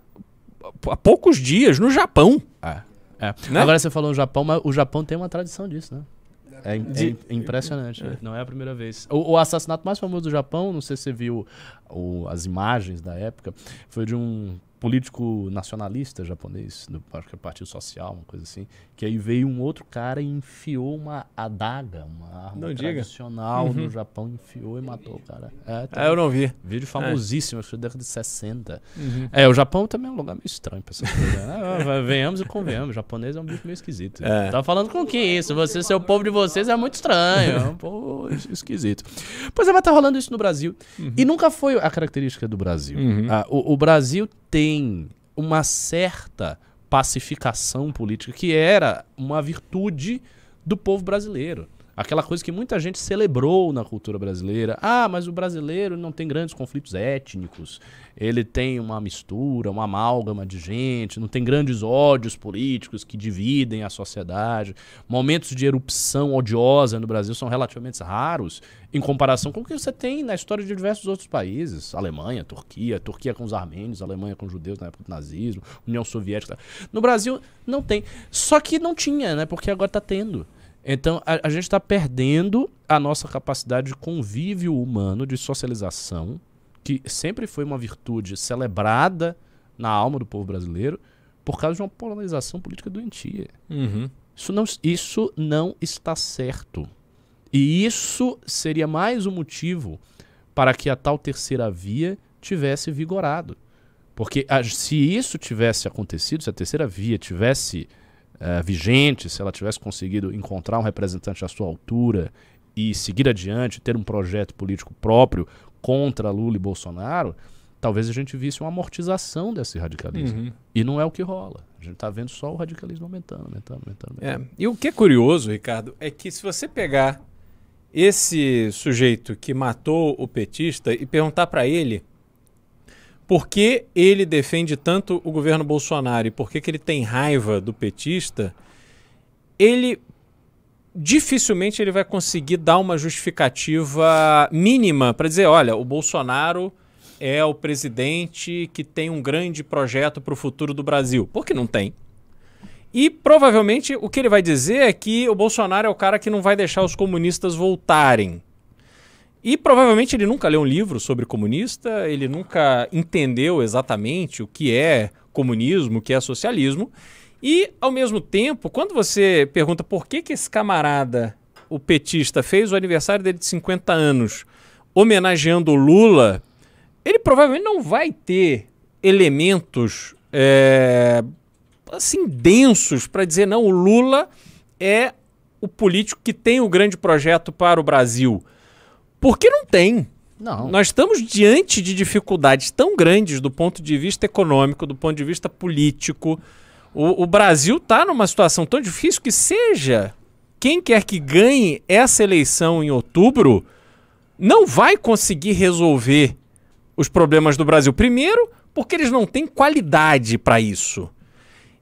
há poucos dias no Japão. É, é. Né? Agora você falou no Japão, mas o Japão tem uma tradição disso, né? É, é im- impressionante, não é a primeira vez. O, o assassinato mais famoso do Japão, não sei se você viu o- as imagens da época, foi de um político nacionalista japonês, do, acho que é Partido Social, uma coisa assim, que aí veio um outro cara e enfiou uma adaga, uma arma Não tradicional Uhum. no Japão, enfiou e matou o cara. É, tá Ah, eu não vi. Vídeo famosíssimo, acho que década de 60. Uhum. É, o Japão também é um lugar meio estranho pra essas coisas. né? Ah, Venhamos e convenhamos, o japonês é um bicho meio esquisito. É. Tá falando com quem isso? Você, seu povo de vocês é muito estranho, é um povo es- esquisito. Pois é, mas tá rolando isso no Brasil. E nunca foi a característica do Brasil. Uhum. Ah, o, o Brasil tem uma certa pacificação política que era uma virtude do povo brasileiro. Aquela coisa que muita gente celebrou na cultura brasileira. Ah, mas o brasileiro não tem grandes conflitos étnicos. Ele tem uma mistura, uma amálgama de gente, não tem grandes ódios políticos que dividem a sociedade. Momentos de erupção odiosa no Brasil são relativamente raros em comparação com o que você tem na história de diversos outros países. Alemanha, Turquia, Turquia com os armênios, Alemanha com os judeus na época do nazismo, União Soviética. No Brasil não tem. Só que não tinha, né? Porque agora tá tendo. Então a, a gente está perdendo a nossa capacidade de convívio humano, de socialização, que sempre foi uma virtude celebrada na alma do povo brasileiro, por causa de uma polarização política doentia. Uhum. Isso não, isso não está certo. E isso seria mais um motivo para que a tal terceira via tivesse vigorado. Porque a- se isso tivesse acontecido, se a terceira via tivesse eh, vigente, se ela tivesse conseguido encontrar um representante à sua altura e seguir adiante, ter um projeto político próprio contra Lula e Bolsonaro, talvez a gente visse uma amortização desse radicalismo. Uhum. E não é o que rola. A gente está vendo só o radicalismo aumentando, aumentando, aumentando. aumentando. É. E o que é curioso, Ricardo, é que se você pegar esse sujeito que matou o petista e perguntar para ele por que ele defende tanto o governo Bolsonaro e por que, que ele tem raiva do petista, ele dificilmente ele vai conseguir dar uma justificativa mínima para dizer, olha, o Bolsonaro é o presidente que tem um grande projeto para o futuro do Brasil, porque não tem. E provavelmente o que ele vai dizer é que o Bolsonaro é o cara que não vai deixar os comunistas voltarem. E provavelmente ele nunca leu um livro sobre comunista, ele nunca entendeu exatamente o que é comunismo, o que é socialismo. E, ao mesmo tempo, quando você pergunta por que, que esse camarada, o petista, fez o aniversário dele de 50 anos homenageando o Lula, ele provavelmente não vai ter elementos é, assim densos para dizer não, o Lula é o político que tem o grande projeto para o Brasil. Porque não tem. Não. Nós estamos diante de dificuldades tão grandes do ponto de vista econômico, do ponto de vista político. O, o Brasil está numa situação tão difícil que seja quem quer que ganhe essa eleição em outubro não vai conseguir resolver os problemas do Brasil. Primeiro, porque eles não têm qualidade para isso.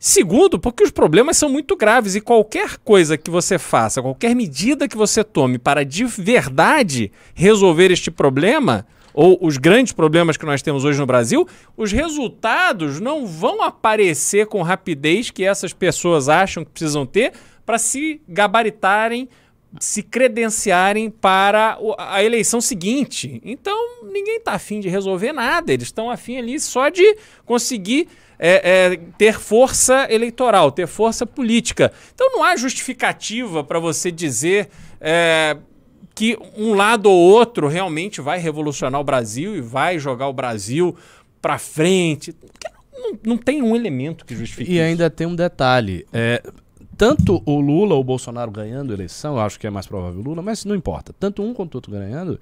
Segundo, porque os problemas são muito graves e qualquer coisa que você faça, qualquer medida que você tome para de verdade resolver este problema, ou os grandes problemas que nós temos hoje no Brasil, os resultados não vão aparecer com rapidez que essas pessoas acham que precisam ter para se gabaritarem, se credenciarem para a eleição seguinte. Então, ninguém está afim de resolver nada, eles estão afim ali só de conseguir é, é, ter força eleitoral, ter força política. Então não há justificativa para você dizer é, que um lado ou outro realmente vai revolucionar o Brasil e vai jogar o Brasil para frente. Não, não tem um elemento que justifique E isso. ainda tem um detalhe. É, tanto o Lula ou o Bolsonaro ganhando a eleição, eu acho que é mais provável o Lula, mas não importa. Tanto um quanto o outro ganhando,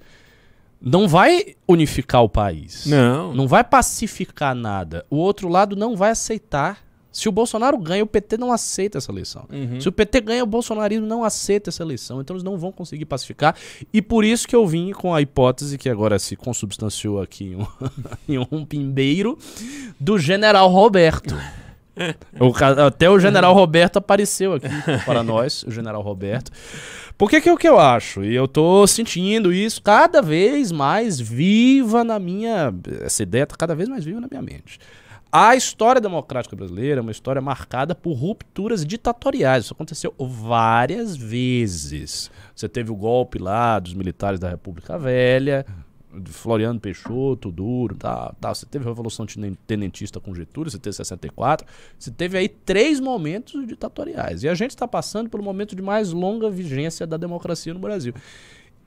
não vai unificar o país. Não. Não vai pacificar nada. O outro lado não vai aceitar. Se o Bolsonaro ganha, o PT não aceita essa eleição. Uhum. Se o PT ganha, o bolsonarismo não aceita essa eleição. Então eles não vão conseguir pacificar. E por isso que eu vim com a hipótese, que agora se consubstanciou aqui em um, em um pimbeiro, do general Roberto. O até o general Roberto apareceu aqui para nós, o general Roberto. Porque que é o que eu acho? E eu tô sentindo isso cada vez mais viva na minha. Essa ideia tá cada vez mais viva na minha mente. A história democrática brasileira é uma história marcada por rupturas ditatoriais. Isso aconteceu várias vezes. Você teve o golpe lá dos militares da República Velha, Floriano Peixoto, Duro, tal, tal. Você teve a Revolução Tenen- Tenentista com Getúlio, você teve 64. Você teve aí três momentos ditatoriais. E a gente está passando pelo momento de mais longa vigência da democracia no Brasil.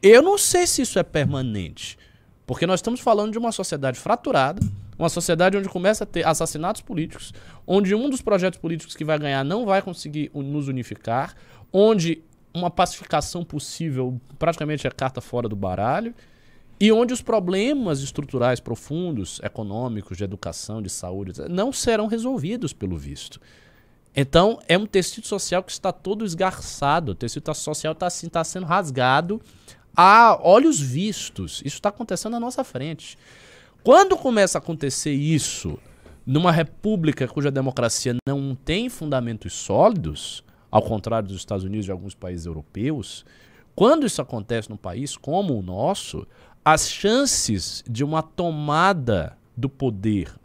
Eu não sei se isso é permanente. Porque nós estamos falando de uma sociedade fraturada, uma sociedade onde começa a ter assassinatos políticos, onde um dos projetos políticos que vai ganhar não vai conseguir nos unificar, onde uma pacificação possível praticamente é carta fora do baralho, e onde os problemas estruturais profundos, econômicos, de educação, de saúde, não serão resolvidos pelo visto. Então, é um tecido social que está todo esgarçado, o tecido social está assim, tá sendo rasgado a olhos vistos. Isso está acontecendo na nossa frente. Quando começa a acontecer isso numa república cuja democracia não tem fundamentos sólidos, ao contrário dos Estados Unidos e de alguns países europeus, quando isso acontece num país como o nosso, as chances de uma tomada do poder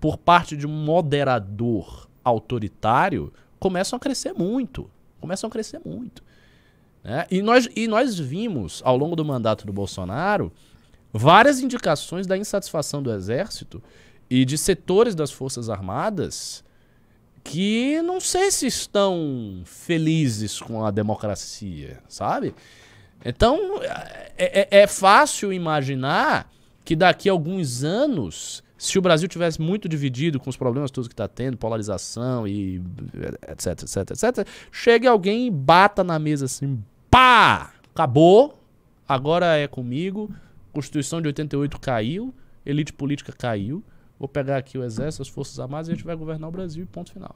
por parte de um moderador autoritário começam a crescer muito. Começam a crescer muito. né? E, nós, e nós vimos, ao longo do mandato do Bolsonaro, várias indicações da insatisfação do Exército e de setores das Forças Armadas que não sei se estão felizes com a democracia, sabe? Então, é, é- é fácil imaginar que daqui a alguns anos, se o Brasil tivesse muito dividido com os problemas todos que está tendo, polarização e etc, etc, etc, chegue alguém e bata na mesa assim, pá, acabou, agora é comigo, Constituição de 88 caiu, elite política caiu, vou pegar aqui o exército, as forças armadas e a gente vai governar o Brasil e ponto final.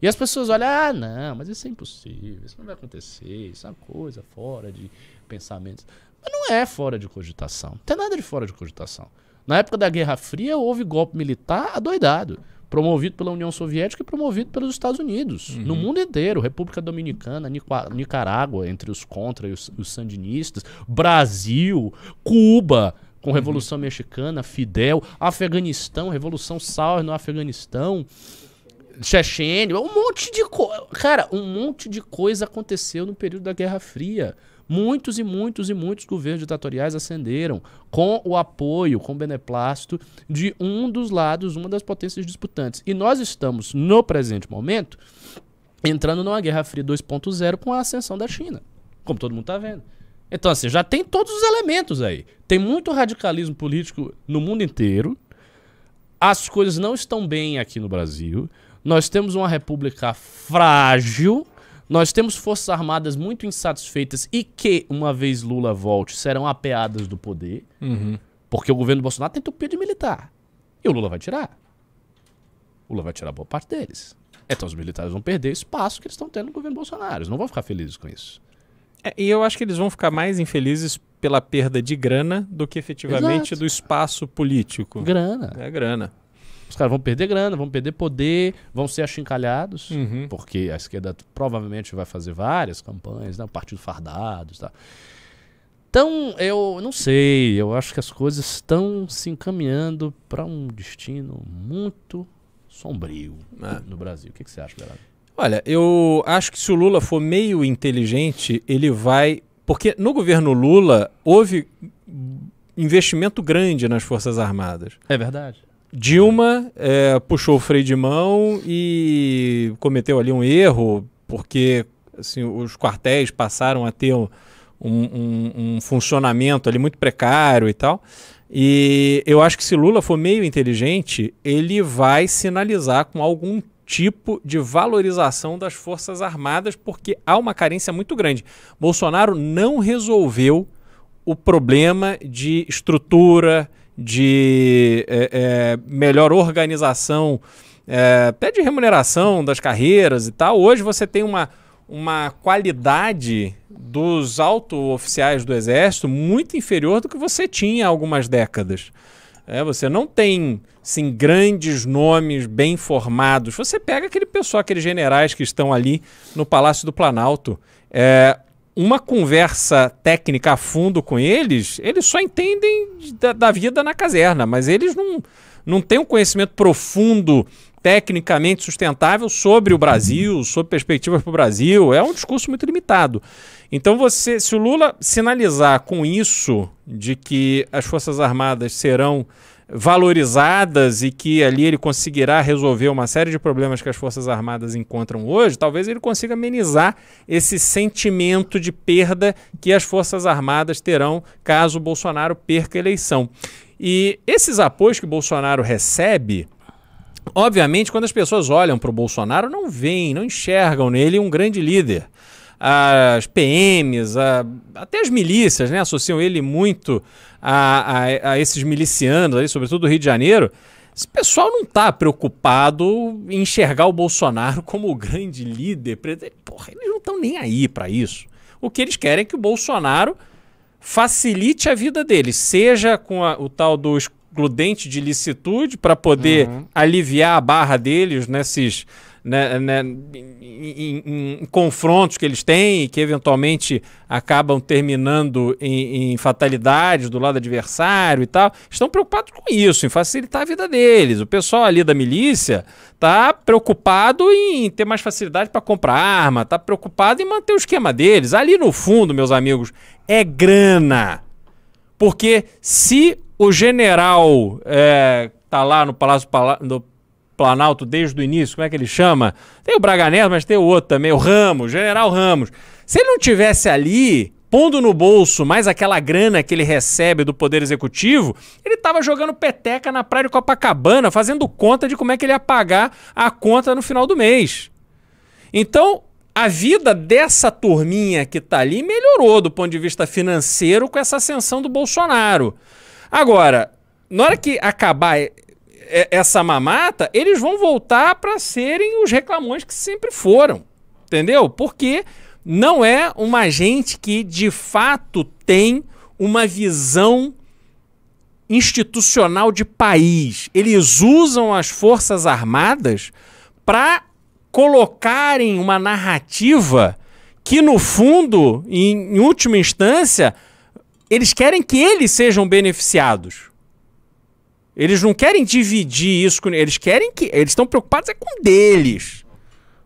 E as pessoas olham, ah, não, mas isso é impossível, isso não vai acontecer, isso é uma coisa fora de pensamentos. Mas não é fora de cogitação, não tem nada de fora de cogitação. Na época da Guerra Fria houve golpe militar adoidado, promovido pela União Soviética e promovido pelos Estados Unidos, no mundo inteiro, República Dominicana, Nicarágua, entre os contra e os, os sandinistas, Brasil, Cuba, com Revolução Mexicana, Fidel, Afeganistão, Revolução Sauer no Afeganistão, Chechênia, um monte de coisa. Cara, um monte de coisa aconteceu no período da Guerra Fria. Muitos e muitos e muitos governos ditatoriais ascenderam com o apoio, com o beneplácito de um dos lados, uma das potências disputantes. E nós estamos, no presente momento, entrando numa Guerra Fria 2.0 com a ascensão da China, como todo mundo está vendo. Então, assim, já tem todos os elementos aí. Tem muito radicalismo político no mundo inteiro. As coisas não estão bem aqui no Brasil. Nós temos uma república frágil. Nós temos forças armadas muito insatisfeitas e que, uma vez Lula volte, serão apeadas do poder. Uhum. Porque o governo Bolsonaro tem tupido de militar. E o Lula vai tirar. O Lula vai tirar boa parte deles. Então os militares vão perder espaço que eles estão tendo no governo Bolsonaro. Eles não vão ficar felizes com isso. É, e eu acho que eles vão ficar mais infelizes pela perda de grana do que efetivamente Exato. do espaço político. Grana. É grana. Os caras vão perder grana, vão perder poder, vão ser achincalhados. Uhum. Porque a esquerda provavelmente vai fazer várias campanhas, né? O partido fardado e tal. Então, eu não sei, eu acho que as coisas estão se encaminhando para um destino muito sombrio É. no Brasil. O que, que você acha, Geraldo? Olha, eu acho que se o Lula for meio inteligente, ele vai. Porque no governo Lula houve investimento grande nas Forças Armadas. É verdade. Dilma é, puxou o freio de mão e cometeu ali um erro, porque assim, os quartéis passaram a ter um, um- um funcionamento ali muito precário e tal. E eu acho que se Lula for meio inteligente, ele vai sinalizar com algum tipo de valorização das Forças Armadas, porque há uma carência muito grande. Bolsonaro não resolveu o problema de estrutura, de é, é, melhor organização, é, até de remuneração das carreiras e tal. Hoje você tem uma, uma qualidade dos alto-oficiais do Exército muito inferior do que você tinha há algumas décadas. É, você não tem sim, grandes nomes bem formados. Você pega aquele pessoal, aqueles generais que estão ali no Palácio do Planalto. É, uma conversa técnica a fundo com eles, eles só entendem da, da, vida na caserna, mas eles não, não têm um conhecimento profundo, tecnicamente sustentável sobre o Brasil, sobre perspectivas para o Brasil. É um discurso muito limitado. Então, você, se o Lula sinalizar com isso de que as Forças Armadas serão valorizadas e que ali ele conseguirá resolver uma série de problemas que as Forças Armadas encontram hoje, talvez ele consiga amenizar esse sentimento de perda que as Forças Armadas terão caso Bolsonaro perca a eleição. E esses apoios que Bolsonaro recebe, obviamente, quando as pessoas olham para o Bolsonaro, não veem, não enxergam nele um grande líder as PMs, a, até as milícias, né, associam ele muito a, a, a esses milicianos, aí, sobretudo do Rio de Janeiro. Esse pessoal não está preocupado em enxergar o Bolsonaro como o grande líder. Porra, eles não estão nem aí para isso. O que eles querem é que o Bolsonaro facilite a vida deles, seja com a, o tal do excludente de licitude para poder uhum. aliviar a barra deles nesses né, né, em, em, em, confrontos que eles têm e que eventualmente acabam terminando em, em fatalidades do lado adversário e tal, estão preocupados com isso, em facilitar a vida deles. O pessoal ali da milícia está preocupado em ter mais facilidade para comprar arma, está preocupado em manter o esquema deles. Ali no fundo, meus amigos, é grana. Porque se o general é, tá lá no Palácio do Planalto desde o início, como é que ele chama? Tem o Braga mas tem o outro também, o Ramos, General Ramos. Se ele não tivesse ali pondo no bolso mais aquela grana que ele recebe do Poder Executivo, ele estava jogando peteca na praia de Copacabana, fazendo conta de como é que ele ia pagar a conta no final do mês. Então, a vida dessa turminha que está ali melhorou do ponto de vista financeiro com essa ascensão do Bolsonaro. Agora, na hora que acabar essa mamata, eles vão voltar para serem os reclamões que sempre foram. Entendeu? Porque não é uma gente que de fato tem uma visão institucional de país. Eles usam as Forças Armadas para colocarem uma narrativa que, no fundo, em, em última instância, eles querem que eles sejam beneficiados. Eles não querem dividir isso com. Eles querem que. Eles estão preocupados é com deles.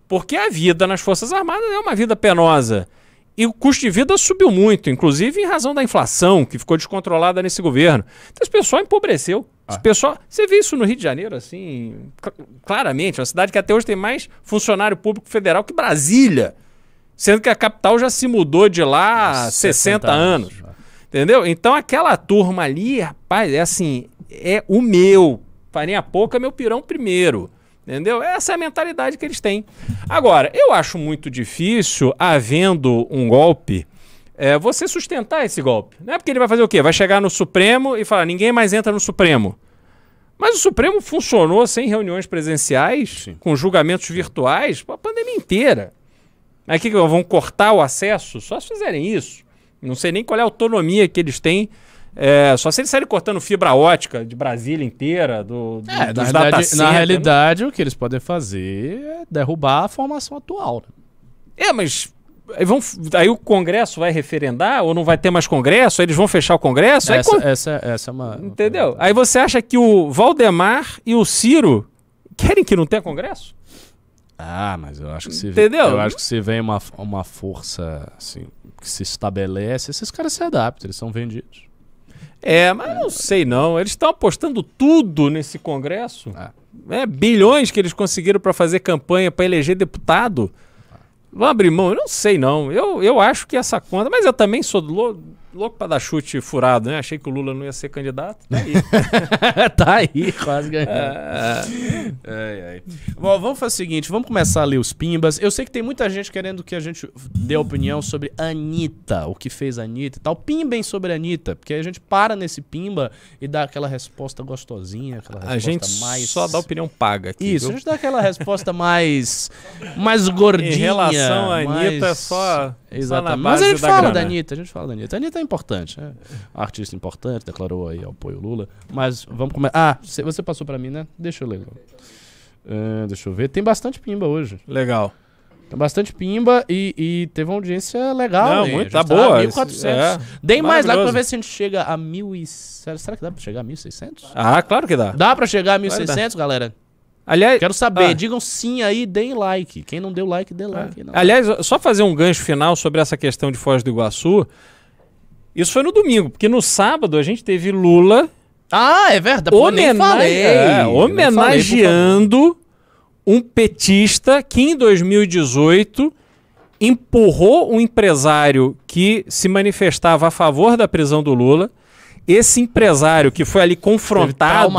Porque a vida nas Forças Armadas é uma vida penosa. E o custo de vida subiu muito, inclusive em razão da inflação, que ficou descontrolada nesse governo. Então esse pessoal empobreceu. Esse ah. pessoal, você vê isso no Rio de Janeiro, assim, claramente. Uma cidade que até hoje tem mais funcionário público federal que Brasília. Sendo que a capital já se mudou de lá há 60, 60 anos. anos. Entendeu? Então aquela turma ali, rapaz, é assim, é o meu. Farinha pouca, meu pirão primeiro. Entendeu? Essa é a mentalidade que eles têm. Agora, eu acho muito difícil, havendo um golpe, é, você sustentar esse golpe. Não é porque ele vai fazer o quê? Vai chegar no Supremo e falar: ninguém mais entra no Supremo. Mas o Supremo funcionou sem reuniões presenciais, Sim. com julgamentos virtuais, a pandemia inteira. Aí que vão cortar o acesso? Só se fizerem isso. Não sei nem qual é a autonomia que eles têm é, só se eles saírem cortando fibra ótica de Brasília inteira, do, do é, dos na realidade, na realidade, o que eles podem fazer é derrubar a formação atual. Né? É, mas aí, vão, aí o Congresso vai referendar ou não vai ter mais Congresso? Aí eles vão fechar o Congresso? Essa, aí, essa, essa é uma. Entendeu? Aí você acha que o Valdemar e o Ciro querem que não tenha Congresso? Ah, mas eu acho que se Entendeu? eu acho que se vem uma, uma força assim que se estabelece, esses caras se adaptam, eles são vendidos. É, mas não sei não. Eles estão apostando tudo nesse Congresso. É. é bilhões que eles conseguiram para fazer campanha para eleger deputado. Vão abrir mão? Eu não sei não. Eu, eu acho que essa conta. Mas eu também sou do. Louco pra dar chute furado, né? Achei que o Lula não ia ser candidato. Tá aí. tá aí, quase ganhando. É, Ai, ai. Bom, vamos fazer o seguinte, vamos começar a ler os pimbas. Eu sei que tem muita gente querendo que a gente dê opinião sobre a Anitta, o que fez a Anitta e tal. Pimbem sobre a Anitta, porque a gente para nesse pimba e dá aquela resposta gostosinha, aquela resposta a gente mais... só dá opinião paga aqui. Isso, a viu? gente dá aquela resposta mais mais gordinha. Em relação à Anitta, mais... só- só na Exatamente. base Mas a gente da fala grana. da Anitta, a gente fala da Anitta. A Anitta é importante, né? Artista importante, declarou aí apoio Lula. Mas vamos começar. Ah, cê- você passou pra mim, né? Deixa eu ler. É, deixa eu ver. Tem bastante pimba hoje. Legal. Tem bastante pimba e, e teve uma audiência legal. Não, hein? muito- gente tá boa. 1.400. É, Deem mais like pra ver se a gente chega a mil e... Será será que dá pra chegar a 1.600? Ah, claro que dá. Dá pra chegar a Vai 1.600, galera? Aliás, Quero saber. Ah. Digam sim aí, deem like. Quem não deu like, dê like. Não. aliás, só fazer um gancho final sobre essa questão de Foz do Iguaçu. Isso foi no domingo, porque no sábado a gente teve Lula Ah, é verdade. Homena- falei. é, Nem falei, homenageando um petista que em 2018 empurrou um empresário que se manifestava a favor da prisão do Lula. Esse empresário que foi ali confrontado,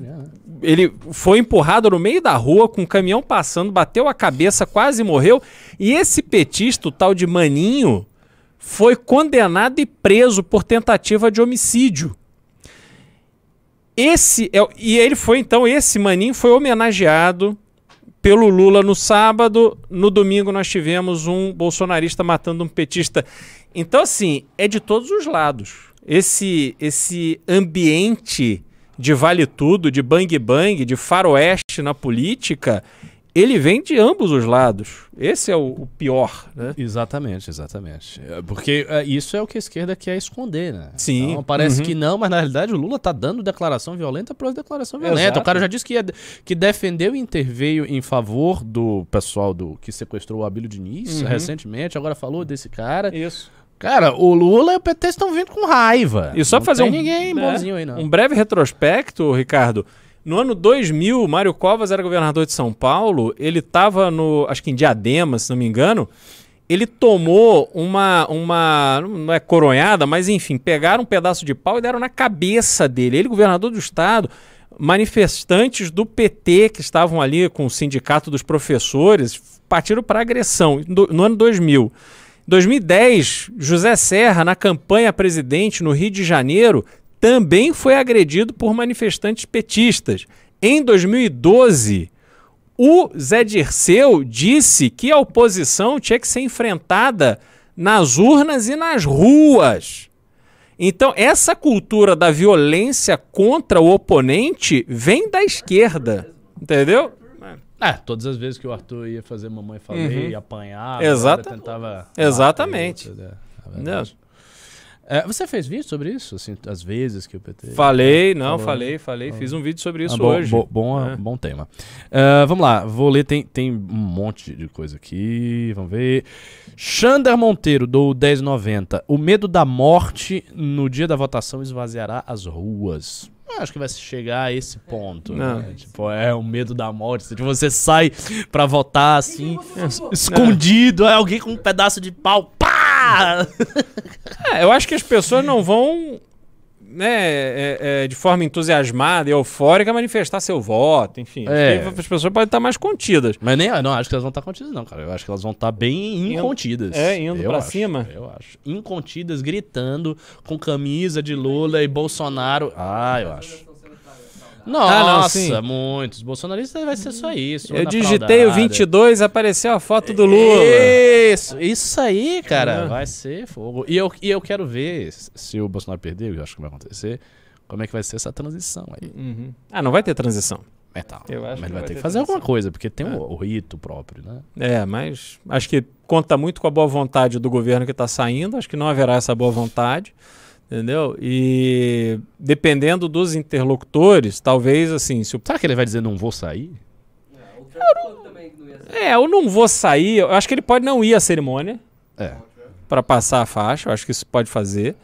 né? ele foi empurrado no meio da rua com um caminhão passando, bateu a cabeça, quase morreu. E esse petista, o tal de Maninho, foi condenado e preso por tentativa de homicídio. Esse é, e ele foi então esse Maninho foi homenageado pelo Lula no sábado, no domingo nós tivemos um bolsonarista matando um petista. Então assim, é de todos os lados. Esse esse ambiente de vale tudo, de bang bang, de faroeste na política, ele vem de ambos os lados. Esse é o, o pior, né? Exatamente, exatamente. É, Porque é, isso é o que a esquerda quer esconder, né? Sim. Então, parece Uhum. que não, mas na realidade o Lula tá dando declaração violenta por declaração violenta. Exato. O cara já disse que, ia, que defendeu e interveio em favor do pessoal do que sequestrou o Abílio Diniz Uhum. recentemente, agora falou desse cara. Isso. Cara, o Lula e o PT estão vindo com raiva. E só não fazer tem um ninguém né, bonzinho aí, não. Um breve retrospecto, Ricardo. No ano 2000, Mário Covas era governador de São Paulo. Ele estava no, acho que em Diadema, se não me engano. Ele tomou uma, uma, não é coronhada, mas enfim, pegaram um pedaço de pau e deram na cabeça dele. Ele, governador do estado, manifestantes do PT que estavam ali com o sindicato dos professores partiram para agressão no, no ano 2000. 2010, José Serra, na campanha presidente no Rio de Janeiro, também foi agredido por manifestantes petistas. Em 2012, o Zé Dirceu disse que a oposição tinha que ser enfrentada nas urnas e nas ruas. Então, essa cultura da violência contra o oponente vem da esquerda. Entendeu? É, todas as vezes que o Arthur ia fazer mamãe falei Uhum. apanhava, Exata- tentava. Exatamente. bater, né? É você fez vídeo sobre isso? Assim, as vezes que o PT. Falei, não, Falou. falei, falei. Fiz um vídeo sobre isso Ah, bom, hoje. Bom, bom, É. bom tema. Ah, vamos lá, vou ler, tem, tem um monte de coisa aqui, vamos ver. Xander Monteiro, do 1090. O medo da morte no dia da votação esvaziará as ruas. Eu Acho que vai chegar a esse ponto. Né? Tipo, é o medo da morte. Tipo, você sai pra votar assim, escondido, é alguém com um pedaço de pau. Pá! É, eu acho que as pessoas não vão, né, é, é, de forma entusiasmada e eufórica manifestar seu voto, enfim. É. As pessoas podem estar mais contidas. Mas nem, não acho que elas vão estar contidas, não, cara. Eu acho que elas vão estar bem incontidas. é, indo Eu pra acho, cima? Eu acho. Incontidas, gritando, com camisa de Lula e Bolsonaro. Ah, eu acho. Nossa, Ah, não, sim. muitos. Bolsonaristas vai ser só isso. Eu digitei o fraudada. 22 apareceu a foto do Lula. Isso, isso aí, cara, É. vai ser fogo. E eu, e eu quero ver, se o Bolsonaro perder, eu acho que vai acontecer, como é que vai ser essa transição aí. Uhum. Ah, não vai ter transição. É tal. Eu acho Mas vai vai ter ter que fazer alguma coisa, porque tem É. o, o rito próprio, né? É, mas acho que conta muito com a boa vontade do governo que está saindo. Acho que não haverá essa boa vontade, entendeu? E dependendo dos interlocutores, talvez assim, se o Será que ele vai dizer não vou sair? O Trump também não ia ser. É, eu não vou sair. Eu acho que ele pode não ir à cerimônia É. para passar a faixa. Eu acho que isso pode fazer.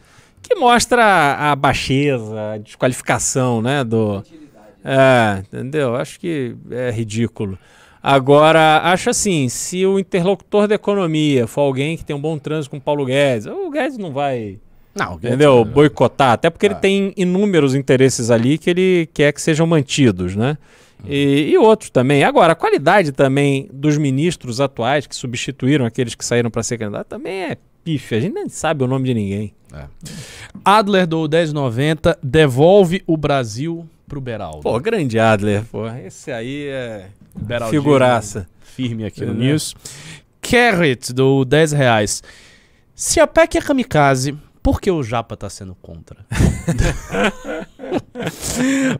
Que mostra a, a baixeza, a desqualificação, né? Do, Utilidade. é, entendeu? Acho que é ridículo. Agora, acho assim, se o interlocutor da economia for alguém que tem um bom trânsito com o Paulo Guedes, o Guedes não vai Não, entendeu? Boicotar, até porque ele tem inúmeros interesses ali que ele quer que sejam mantidos, né? E, e outros também. Agora, a qualidade também dos ministros atuais que substituíram aqueles que saíram para ser candidato também é pífia. A gente nem sabe o nome de ninguém. Adler do 1090 devolve o Brasil pro Beraldo. Pô, grande Adler, pô. Esse aí é Beraldinho figuraça. Firme aqui no É. News. Carrot do 10 reais. Se a PEC é kamikaze, por que o Japa tá sendo contra?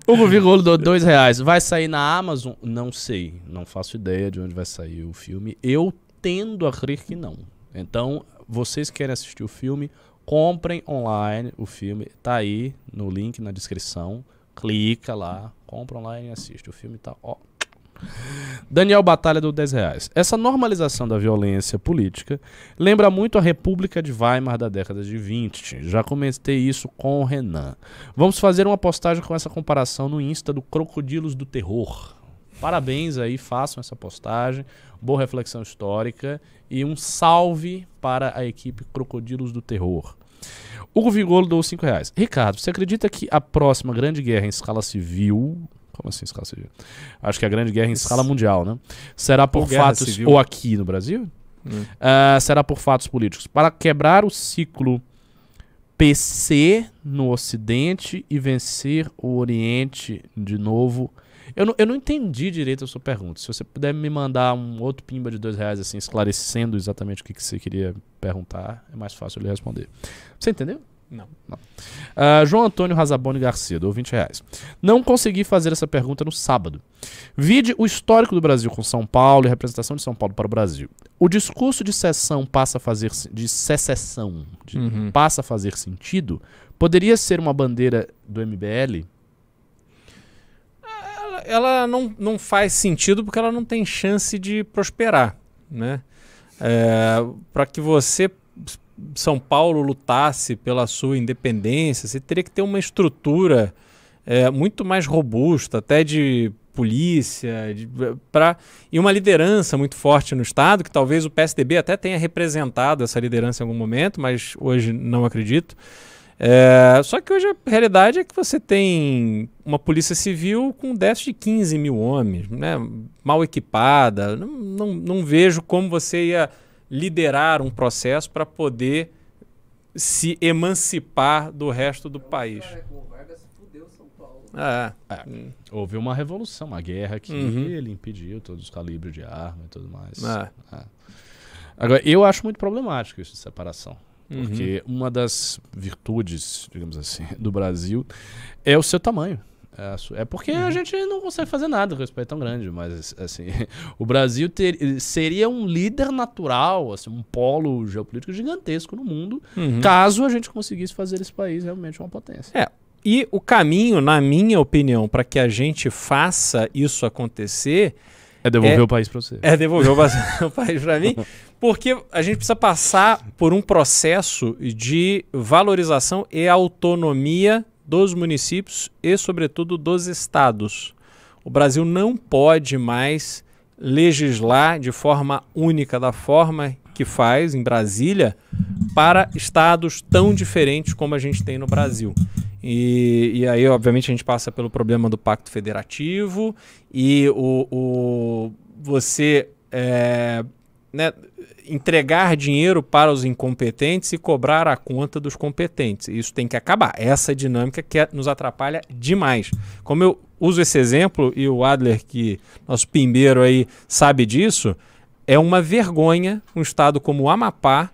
Hugo Vigolo do 2 reais. Vai sair na Amazon? Não sei. Não faço ideia de onde vai sair o filme. Eu tendo a crer que não. Então, vocês querem assistir o filme, comprem online o filme. Tá aí no link na descrição. Clica lá, compra online e assiste. O filme tá ó. Daniel Batalha do 10 reais. Essa normalização da violência política lembra muito a República de Weimar da década de 20. Já comentei isso com o Renan. Vamos fazer uma postagem com essa comparação no Insta do Crocodilos do Terror. Parabéns aí, façam essa postagem. Boa reflexão histórica e um salve para a equipe Crocodilos do Terror. Hugo Vigolo dou 5 reais. Ricardo, você acredita que a próxima grande guerra em escala civil. Como assim escala civil? Acho que a grande guerra em escala mundial, né? Será por guerra fatos. civil. Ou aqui no Brasil? Hum. Ah, será por fatos políticos. Para quebrar o ciclo PC no Ocidente e vencer o Oriente de novo. Eu não, eu não entendi direito a sua pergunta. Se você puder me mandar um outro pimba de dois reais, assim, esclarecendo exatamente o que, que você queria perguntar, é mais fácil eu lhe responder. Você entendeu? Não. Ah, João Antônio Razaboni Garcia, dou 20 reais. Não consegui fazer essa pergunta no sábado. Vide o histórico do Brasil com São Paulo e a representação de São Paulo para o Brasil. O discurso de sessão passa a fazer de secessão de- Uhum. passa a fazer sentido? Poderia ser uma bandeira do MBL? ela, ela não, não faz sentido porque ela não tem chance de prosperar, né? Para que você, São Paulo, lutasse pela sua independência, você teria que ter uma estrutura é, muito mais robusta, até de polícia, de, pra, e uma liderança muito forte no Estado, que talvez o PSDB até tenha representado essa liderança em algum momento, mas hoje não acredito. É, só que hoje a realidade é que você tem uma polícia civil com déficit de 15 mil homens, né, mal equipada. Não, não, não vejo como você ia liderar um processo para poder se emancipar do resto do país. Cara, com o Vargas fudeu São Paulo. É. Houve uma revolução, uma guerra que Uhum. ele impediu todos os calibres de arma e tudo mais. É. Agora, eu acho muito problemático isso de separação. Uhum. Porque uma das virtudes, digamos assim, do Brasil é o seu tamanho. É, é porque Uhum. a gente não consegue fazer nada com esse país tão grande, mas assim, o Brasil ter- seria um líder natural, assim, um polo geopolítico gigantesco no mundo, Uhum. caso a gente conseguisse fazer esse país realmente uma potência. É, E o caminho, na minha opinião, para que a gente faça isso acontecer É devolver É- o país para você. é devolver o o país para mim, porque a gente precisa passar por um processo de valorização e autonomia dos municípios e, sobretudo, dos estados. O Brasil não pode mais legislar de forma única, da forma que faz em Brasília, para estados tão diferentes como a gente tem no Brasil. E, e aí, obviamente, a gente passa pelo problema do pacto federativo e o, o- você é, né, entregar dinheiro para os incompetentes e cobrar a conta dos competentes. Isso tem que acabar. Essa dinâmica que é- nos atrapalha demais. Como eu uso esse exemplo, e o Adler, que nosso pimbeiro aí sabe disso, é uma vergonha um estado como o Amapá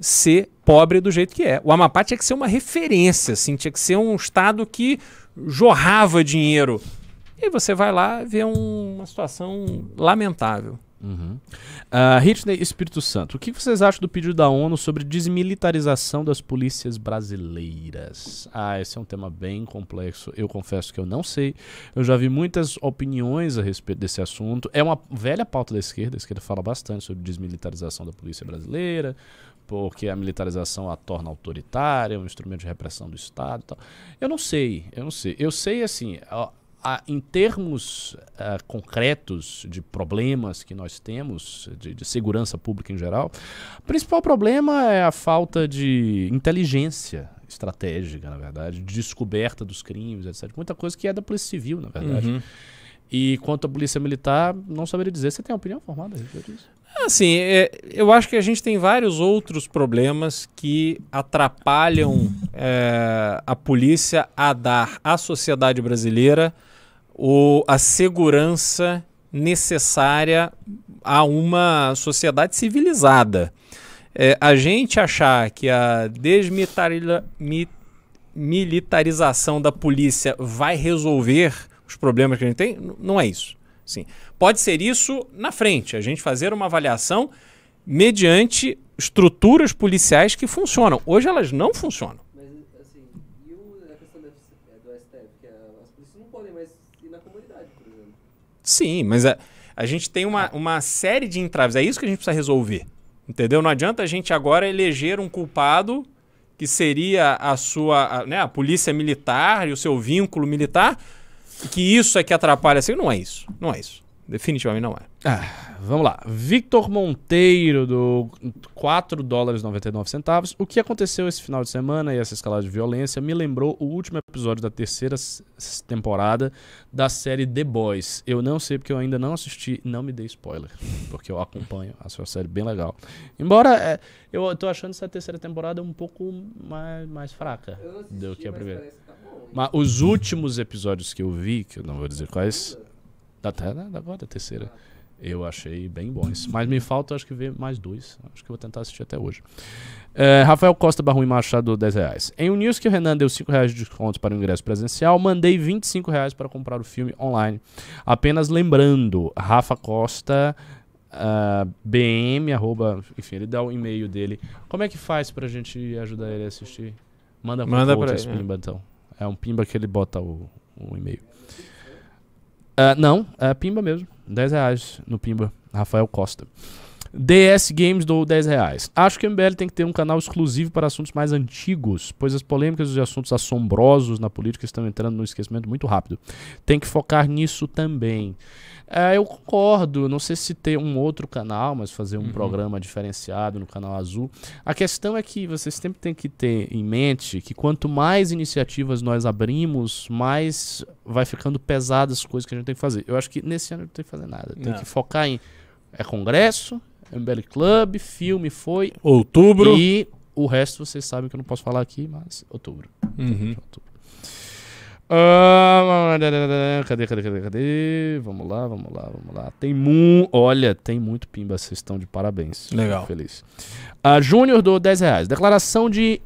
ser pobre do jeito que é. O Amapá tinha que ser uma referência, assim, tinha que ser um estado que jorrava dinheiro. E você vai lá ver um- uma situação lamentável. Uhum. Ah, Hitney Espírito Santo, o que vocês acham do pedido da ONU sobre desmilitarização das polícias brasileiras? Ah, esse é um tema bem complexo. Eu confesso que eu não sei. Eu já vi muitas opiniões a respeito desse assunto. É uma velha pauta da esquerda. A esquerda fala bastante sobre desmilitarização da polícia brasileira, porque a militarização a torna autoritária, um instrumento de repressão do Estado. e tal. Eu não sei, eu não sei. Eu sei assim. a- a- em termos ah, concretos de problemas que nós temos, de, de segurança pública em geral, o principal problema é a falta de inteligência estratégica, na verdade, de descoberta dos crimes, etc. Muita coisa que é da Polícia Civil, na verdade. Uhum. E quanto à Polícia Militar, não saberia dizer. Você tem uma opinião formada a respeito disso? Assim, é, eu acho que a gente tem vários outros problemas que atrapalham é, a polícia a dar à sociedade brasileira o, a segurança necessária a uma sociedade civilizada. É, a gente achar que a desmilitariza- mi- militarização da polícia vai resolver os problemas que a gente tem, não é isso. Sim. Pode ser isso na frente, a gente fazer uma avaliação mediante estruturas policiais que funcionam. Hoje elas não funcionam. Mas, assim, e o, a questão da, é, do STF, que a- as polícias não podem mais ir na comunidade, por exemplo. Sim, mas a, a gente tem uma, uma série de entraves. É isso que a gente precisa resolver. Entendeu? Não adianta a gente agora eleger um culpado que seria a sua, a, né, a polícia militar e o seu vínculo militar, que isso é que atrapalha. Assim, não é isso. Não é isso. Definitivamente não é. Ah, vamos lá. Victor Monteiro, do 4 dólares e 99 centavos. O que aconteceu esse final de semana e essa escalada de violência me lembrou o último episódio da terceira temporada da série The Boys. Eu não sei porque eu ainda não assisti, não me dê spoiler, porque eu acompanho. Acho uma série bem legal. Embora é, eu tô achando essa terceira temporada um pouco mais, mais fraca assisti, do que a mas primeira. que tá bom. Mas os últimos episódios que eu vi, que eu não vou dizer quais, até da, agora da terceira, eu achei bem bons. Mas me falta, acho que, ver mais dois. Acho que eu vou tentar assistir até hoje. É, Rafael Costa Barruim Machado, 10 reais. Em um news que o Renan deu 5 reais de desconto para o ingresso presencial, mandei 25 reais para comprar o filme online. Apenas lembrando, Rafa Costa, ah, BM, arroba, enfim, ele dá o e-mail dele. Como é que faz pra gente ajudar ele a assistir? Manda, Manda pra pra esse é. pimba, então. É um pimba que ele bota o, o e-mail. Ah, não, é pimba mesmo. 10 reais no pimba. Rafael Costa. DS Games do 10 reais. Acho que o MBL tem que ter um canal exclusivo para assuntos mais antigos, pois as polêmicas e os assuntos assombrosos na política estão entrando no esquecimento muito rápido. Tem que focar nisso também. É, eu concordo, não sei se ter um outro canal, mas fazer um Uhum. programa diferenciado no canal azul. A questão é que vocês sempre têm que ter em mente que quanto mais iniciativas nós abrimos, mais vai ficando pesadas as coisas que a gente tem que fazer. Eu acho que nesse ano não tem que fazer nada. Tem Não. que focar em é congresso, MBL Club, filme foi Outubro. e o resto vocês sabem que eu não posso falar aqui, mas outubro. Uhum. outubro. Ah, cadê, cadê, cadê, cadê? Vamos lá, vamos lá, vamos lá. Tem mu... Olha, tem muito pimba, vocês estão de parabéns. Legal. Feliz. Ah, Júnior do 10 reais. Declaração de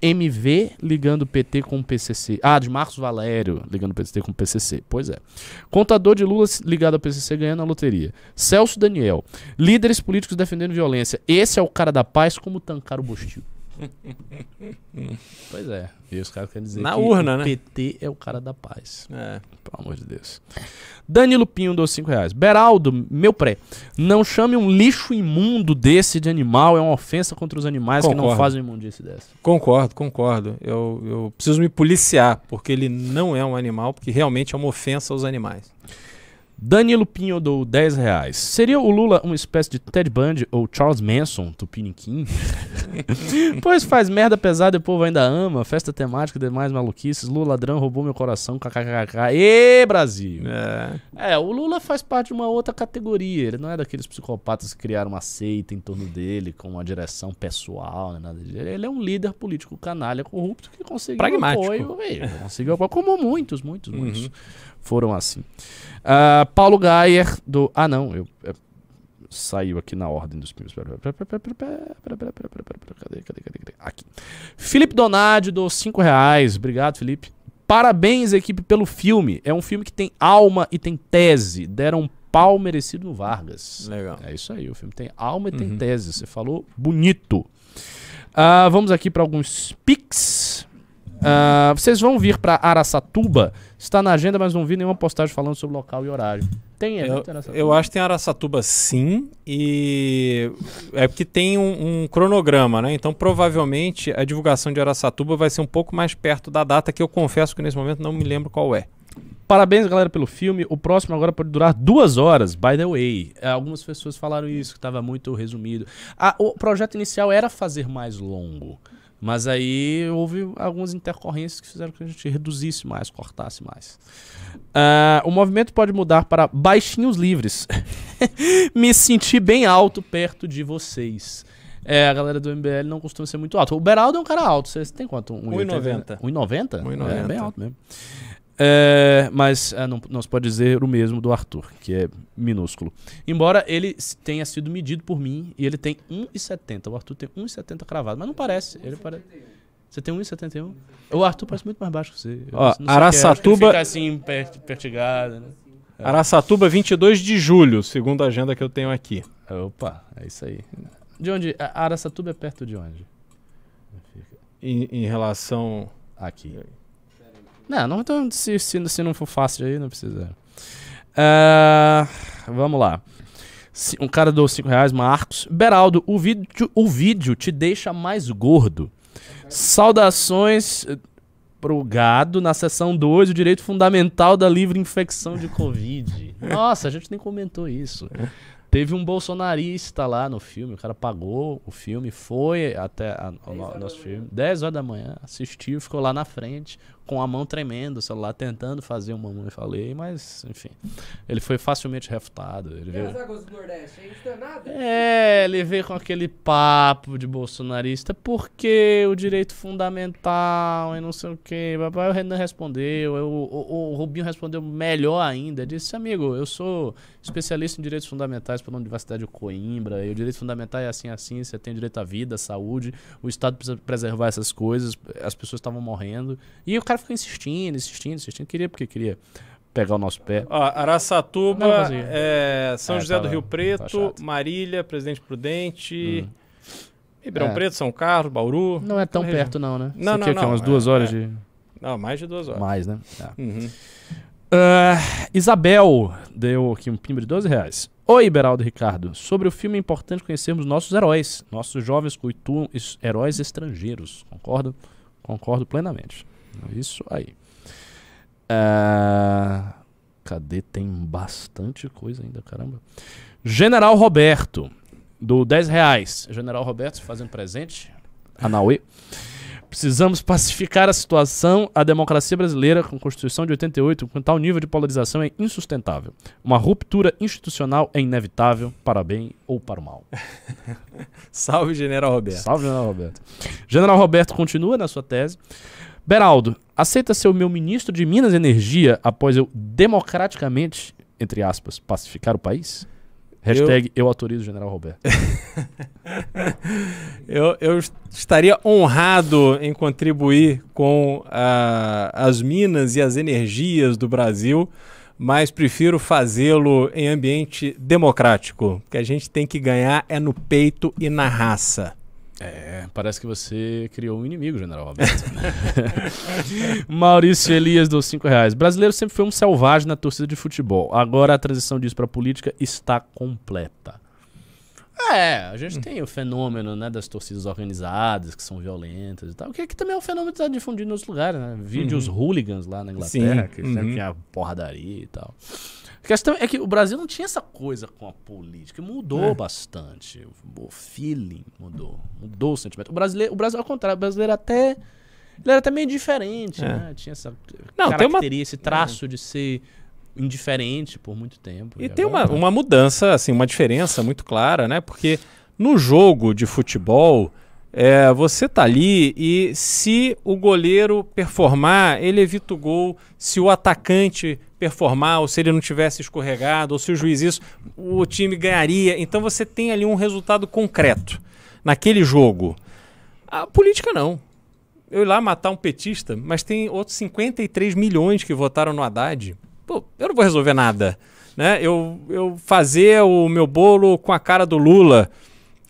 MV ligando PT com PCC. Ah, de Marcos Valério ligando PT com PCC. Pois é. Contador de Lula ligado ao PCC ganhando a loteria. Celso Daniel. Líderes políticos defendendo violência. Esse é o cara da paz, como tancar o Bostil. Pois é. E os caras querem dizer Na que urna, o né? PT é o cara da paz. É. Pelo amor de Deus. Danilo Pinho deu 5 reais. Beraldo, meu pré. Não chame um lixo imundo desse de animal. É uma ofensa contra os animais que não Concordo. fazem imundice dessa. Concordo, concordo. Eu, eu preciso me policiar, porque ele não é um animal, porque realmente é uma ofensa aos animais. Danilo Pinho deu 10 reais. Seria o Lula uma espécie de Ted Bundy ou Charles Manson, Tupiniquim? pois faz merda pesada e o povo ainda ama. Festa temática e demais maluquices. Lula ladrão roubou meu coração. KKKK. Ê, Brasil! É. É, o Lula faz parte de uma outra categoria. Ele não é daqueles psicopatas que criaram uma seita em torno dele, com uma direção pessoal, né, nada disso. Ele é um líder político canalha corrupto que conseguiu Pragmático. apoio. é, conseguiu apoio, como muitos, muitos, muitos Uhum foram assim. Uh, Paulo Gayer, do. Ah, não, eu, eu, saiu aqui na ordem dos primeiros. Cadê, cadê, cadê, cadê? Aqui. Felipe Donadi, do 5 reais. Obrigado, Felipe. Parabéns, equipe, pelo filme. É um filme que tem alma e tem tese. Deram um pau merecido no Vargas. Legal. É isso aí, o filme tem alma e uhum. tem tese. Você falou bonito. Uh, vamos aqui para alguns pics. Uh, vocês vão vir para Araçatuba Está na agenda, mas não vi nenhuma postagem falando sobre local e horário. Tem Eu, evento em Araçatuba? eu acho que tem Araçatuba sim, e é porque tem um, um cronograma, né? Então provavelmente a divulgação de Araçatuba vai ser um pouco mais perto da data que eu confesso que nesse momento não me lembro qual é. Parabéns, galera, pelo filme. O próximo agora pode durar duas horas, by the way. É, Algumas pessoas falaram isso, que estava muito resumido. Ah, o projeto inicial era fazer mais longo. Mas aí houve algumas intercorrências que fizeram que a gente reduzisse mais, cortasse mais. Ah, o movimento pode mudar para baixinhos livres. Me senti bem alto perto de vocês. É, a galera do MBL não costuma ser muito alto. O Beraldo é um cara alto. Você tem quanto? 1,90. 1,90? 1,90. É, bem alto mesmo. É, mas é, não, não se pode dizer o mesmo do Arthur, que é minúsculo. Embora ele tenha sido medido por mim e ele tem 1,70. O Arthur tem 1,70 cravado, mas não parece. Ele parece. Você tem 1,71? O Arthur parece muito mais baixo que você. Ó, é, Araçatuba- ele Fica assim, per- pertigado, né? Araçatuba, 22 de julho, segundo a agenda que eu tenho aqui. Opa, é isso aí. De onde? A Araçatuba é perto de onde? Em, em relação. Aqui. Não, não então, se, se, se não for fácil aí, não precisa. Ah, vamos lá. Um cara deu 5 reais, Marcos. Beraldo, o vídeo, o vídeo te deixa mais gordo. Saudações eh, pro gado na seção 2, o direito fundamental da livre infecção de Covid. Nossa, a gente nem comentou isso. Teve um bolsonarista lá no filme, o cara pagou o filme, foi até a- o no- nosso filme, 10 horas da manhã, assistiu, ficou lá na frente, com a mão tremendo, o celular tentando fazer uma mão, eu falei, mas enfim, ele foi facilmente refutado. Ele E veio, do Nordeste? Nada? é, ele veio com aquele papo de bolsonarista, porque o direito fundamental e não sei o. Papai, o Renan respondeu, eu- o, o Rubinho respondeu melhor ainda. Disse, amigo, eu sou especialista em direitos fundamentais pela Universidade de Coimbra, e o direito fundamental é assim, assim, você tem direito à vida, à saúde, o Estado precisa preservar essas coisas, as pessoas estavam morrendo. E o cara ficou insistindo, insistindo, insistindo, queria porque queria pegar o nosso pé. Ó, Araçatuba, é, São É, José tava- do Rio Preto, chato. Marília, Presidente Prudente, Hum. Ribeirão É. Preto, São Carlos, Bauru. Não é tão perto não, né? Não, aqui não, quê? não, umas é- duas horas é. de... Não, mais de duas horas. Mais, né? Tá. Uhum. Ah, Isabel deu aqui um pimba de 12 reais. Oi, Beraldo Ricardo. Sobre o filme é importante conhecermos nossos heróis. Nossos jovens cultuam heróis estrangeiros. Concordo? Concordo plenamente. Isso aí. Ah, cadê? Tem bastante coisa ainda, caramba. General Roberto, do 10 reais. General Roberto fazendo presente. Anauê. Precisamos pacificar a situação. A democracia brasileira, com a Constituição de 88, com tal nível de polarização, é insustentável. Uma ruptura institucional é inevitável, para bem ou para o mal. Salve, General Roberto. Salve, General Roberto. General Roberto continua na sua tese. Beraldo, aceita ser o meu ministro de Minas e Energia após eu democraticamente, entre aspas, pacificar o país? Hashtag eu, autorizo o General Roberto. Eu, eu est- estaria honrado em contribuir com ah, as minas e as energias do Brasil, mas prefiro fazê-lo em ambiente democrático. O que a gente tem que ganhar é no peito e na raça. É, parece que você criou um inimigo, General Roberto. Maurício Elias dos 5 reais. Brasileiro sempre foi um selvagem na torcida de futebol. Agora a transição disso para política está completa. É, a gente tem o fenômeno né, das torcidas organizadas, que são violentas e tal, que, que também é um fenômeno que está difundido em outros lugares, né? Vídeos hooligans lá na Inglaterra, Sim, que sempre uhum. tinha porradaria e tal. A questão é que o Brasil não tinha essa coisa com a política, mudou É. bastante. O, feeling mudou, mudou o sentimento. O brasileiro, o Brasil ao contrário, o brasileiro até ele era até meio diferente, É. né? Tinha essa Não, tem uma- característica, esse traço de ser indiferente por muito tempo. E tem uma, não. uma mudança, assim, uma diferença muito clara, né? Porque no jogo de futebol, é, você tá ali e se o goleiro performar, ele evita o gol. Se o atacante performar, ou se ele não tivesse escorregado, ou se o juiz isso, o time ganharia. Então você tem ali um resultado concreto naquele jogo. A política não. Eu ir lá matar um petista, mas tem outros 53 milhões que votaram no Haddad. Pô, eu não vou resolver nada. Né? Eu, eu fazer o meu bolo com a cara do Lula.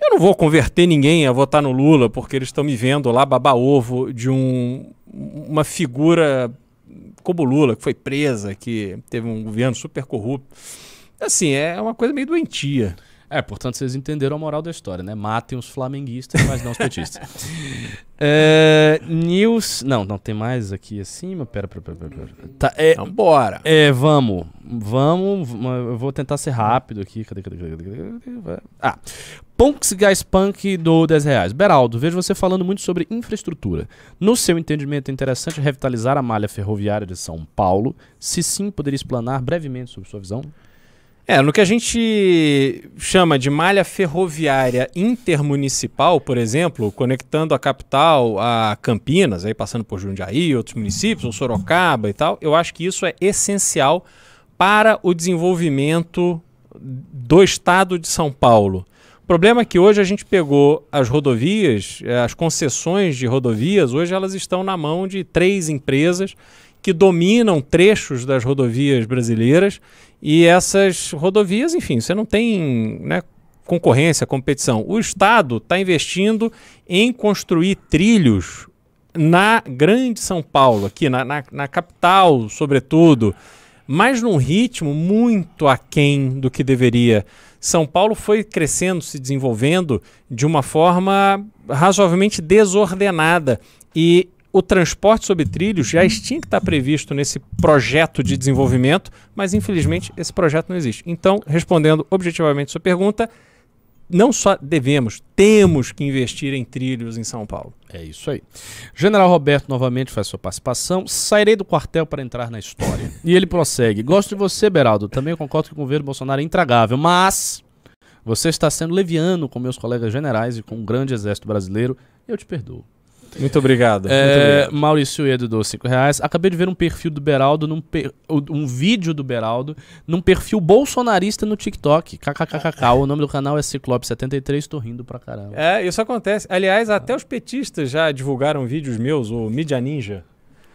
Eu não vou converter ninguém a votar no Lula, porque eles estão me vendo lá babar ovo de um, uma figura como Lula, que foi presa, que teve um governo super corrupto. Assim, é uma coisa meio doentia. É, portanto, vocês entenderam a moral da história, né? Matem os flamenguistas, mas não os petistas. é, news. Não, não tem mais aqui acima. Pera, pera, pera, pera. Tá, é, Então, bora. é, vamos. Vamos. Eu vou tentar ser rápido aqui. Cadê, cadê, cadê? cadê, cadê, cadê? Ah. Punks Guys Punk do 10 reais. Beraldo, vejo você falando muito sobre infraestrutura. No seu entendimento, é interessante revitalizar a malha ferroviária de São Paulo? Se sim, poderia explanar brevemente sobre sua visão? É, no que a gente chama de malha ferroviária intermunicipal, por exemplo, conectando a capital a Campinas, aí passando por Jundiaí, outros municípios, ou Sorocaba e tal, eu acho que isso é essencial para o desenvolvimento do estado de São Paulo. O problema é que hoje a gente pegou as rodovias, eh, as concessões de rodovias, hoje elas estão na mão de três empresas que dominam trechos das rodovias brasileiras e essas rodovias, enfim, você não tem né, concorrência, competição. O Estado está investindo em construir trilhos na grande São Paulo, aqui na, na, na capital, sobretudo, mas num ritmo muito aquém do que deveria. São Paulo foi crescendo, se desenvolvendo de uma forma razoavelmente desordenada e o transporte sobre trilhos já tinha que estar previsto nesse projeto de desenvolvimento, mas infelizmente esse projeto não existe. Então, respondendo objetivamente sua pergunta, não só devemos, temos que investir em trilhos em São Paulo. É isso aí. General Roberto novamente faz sua participação. Sairei do quartel para entrar na história. e ele prossegue. Gosto de você, Beraldo. Também concordo que o governo Bolsonaro é intragável, mas você está sendo leviano com meus colegas generais e com o grande exército brasileiro. Eu te perdoo. Muito obrigado. É, muito obrigado. Maurício Edo do 5 reais. Acabei de ver um perfil do Beraldo, num per- um vídeo do Beraldo, num perfil bolsonarista no TikTok. KKKKK. O nome do canal é Ciclope73. Tô rindo pra caramba. É, isso acontece. Aliás, até os petistas já divulgaram vídeos meus, o Mídia Ninja.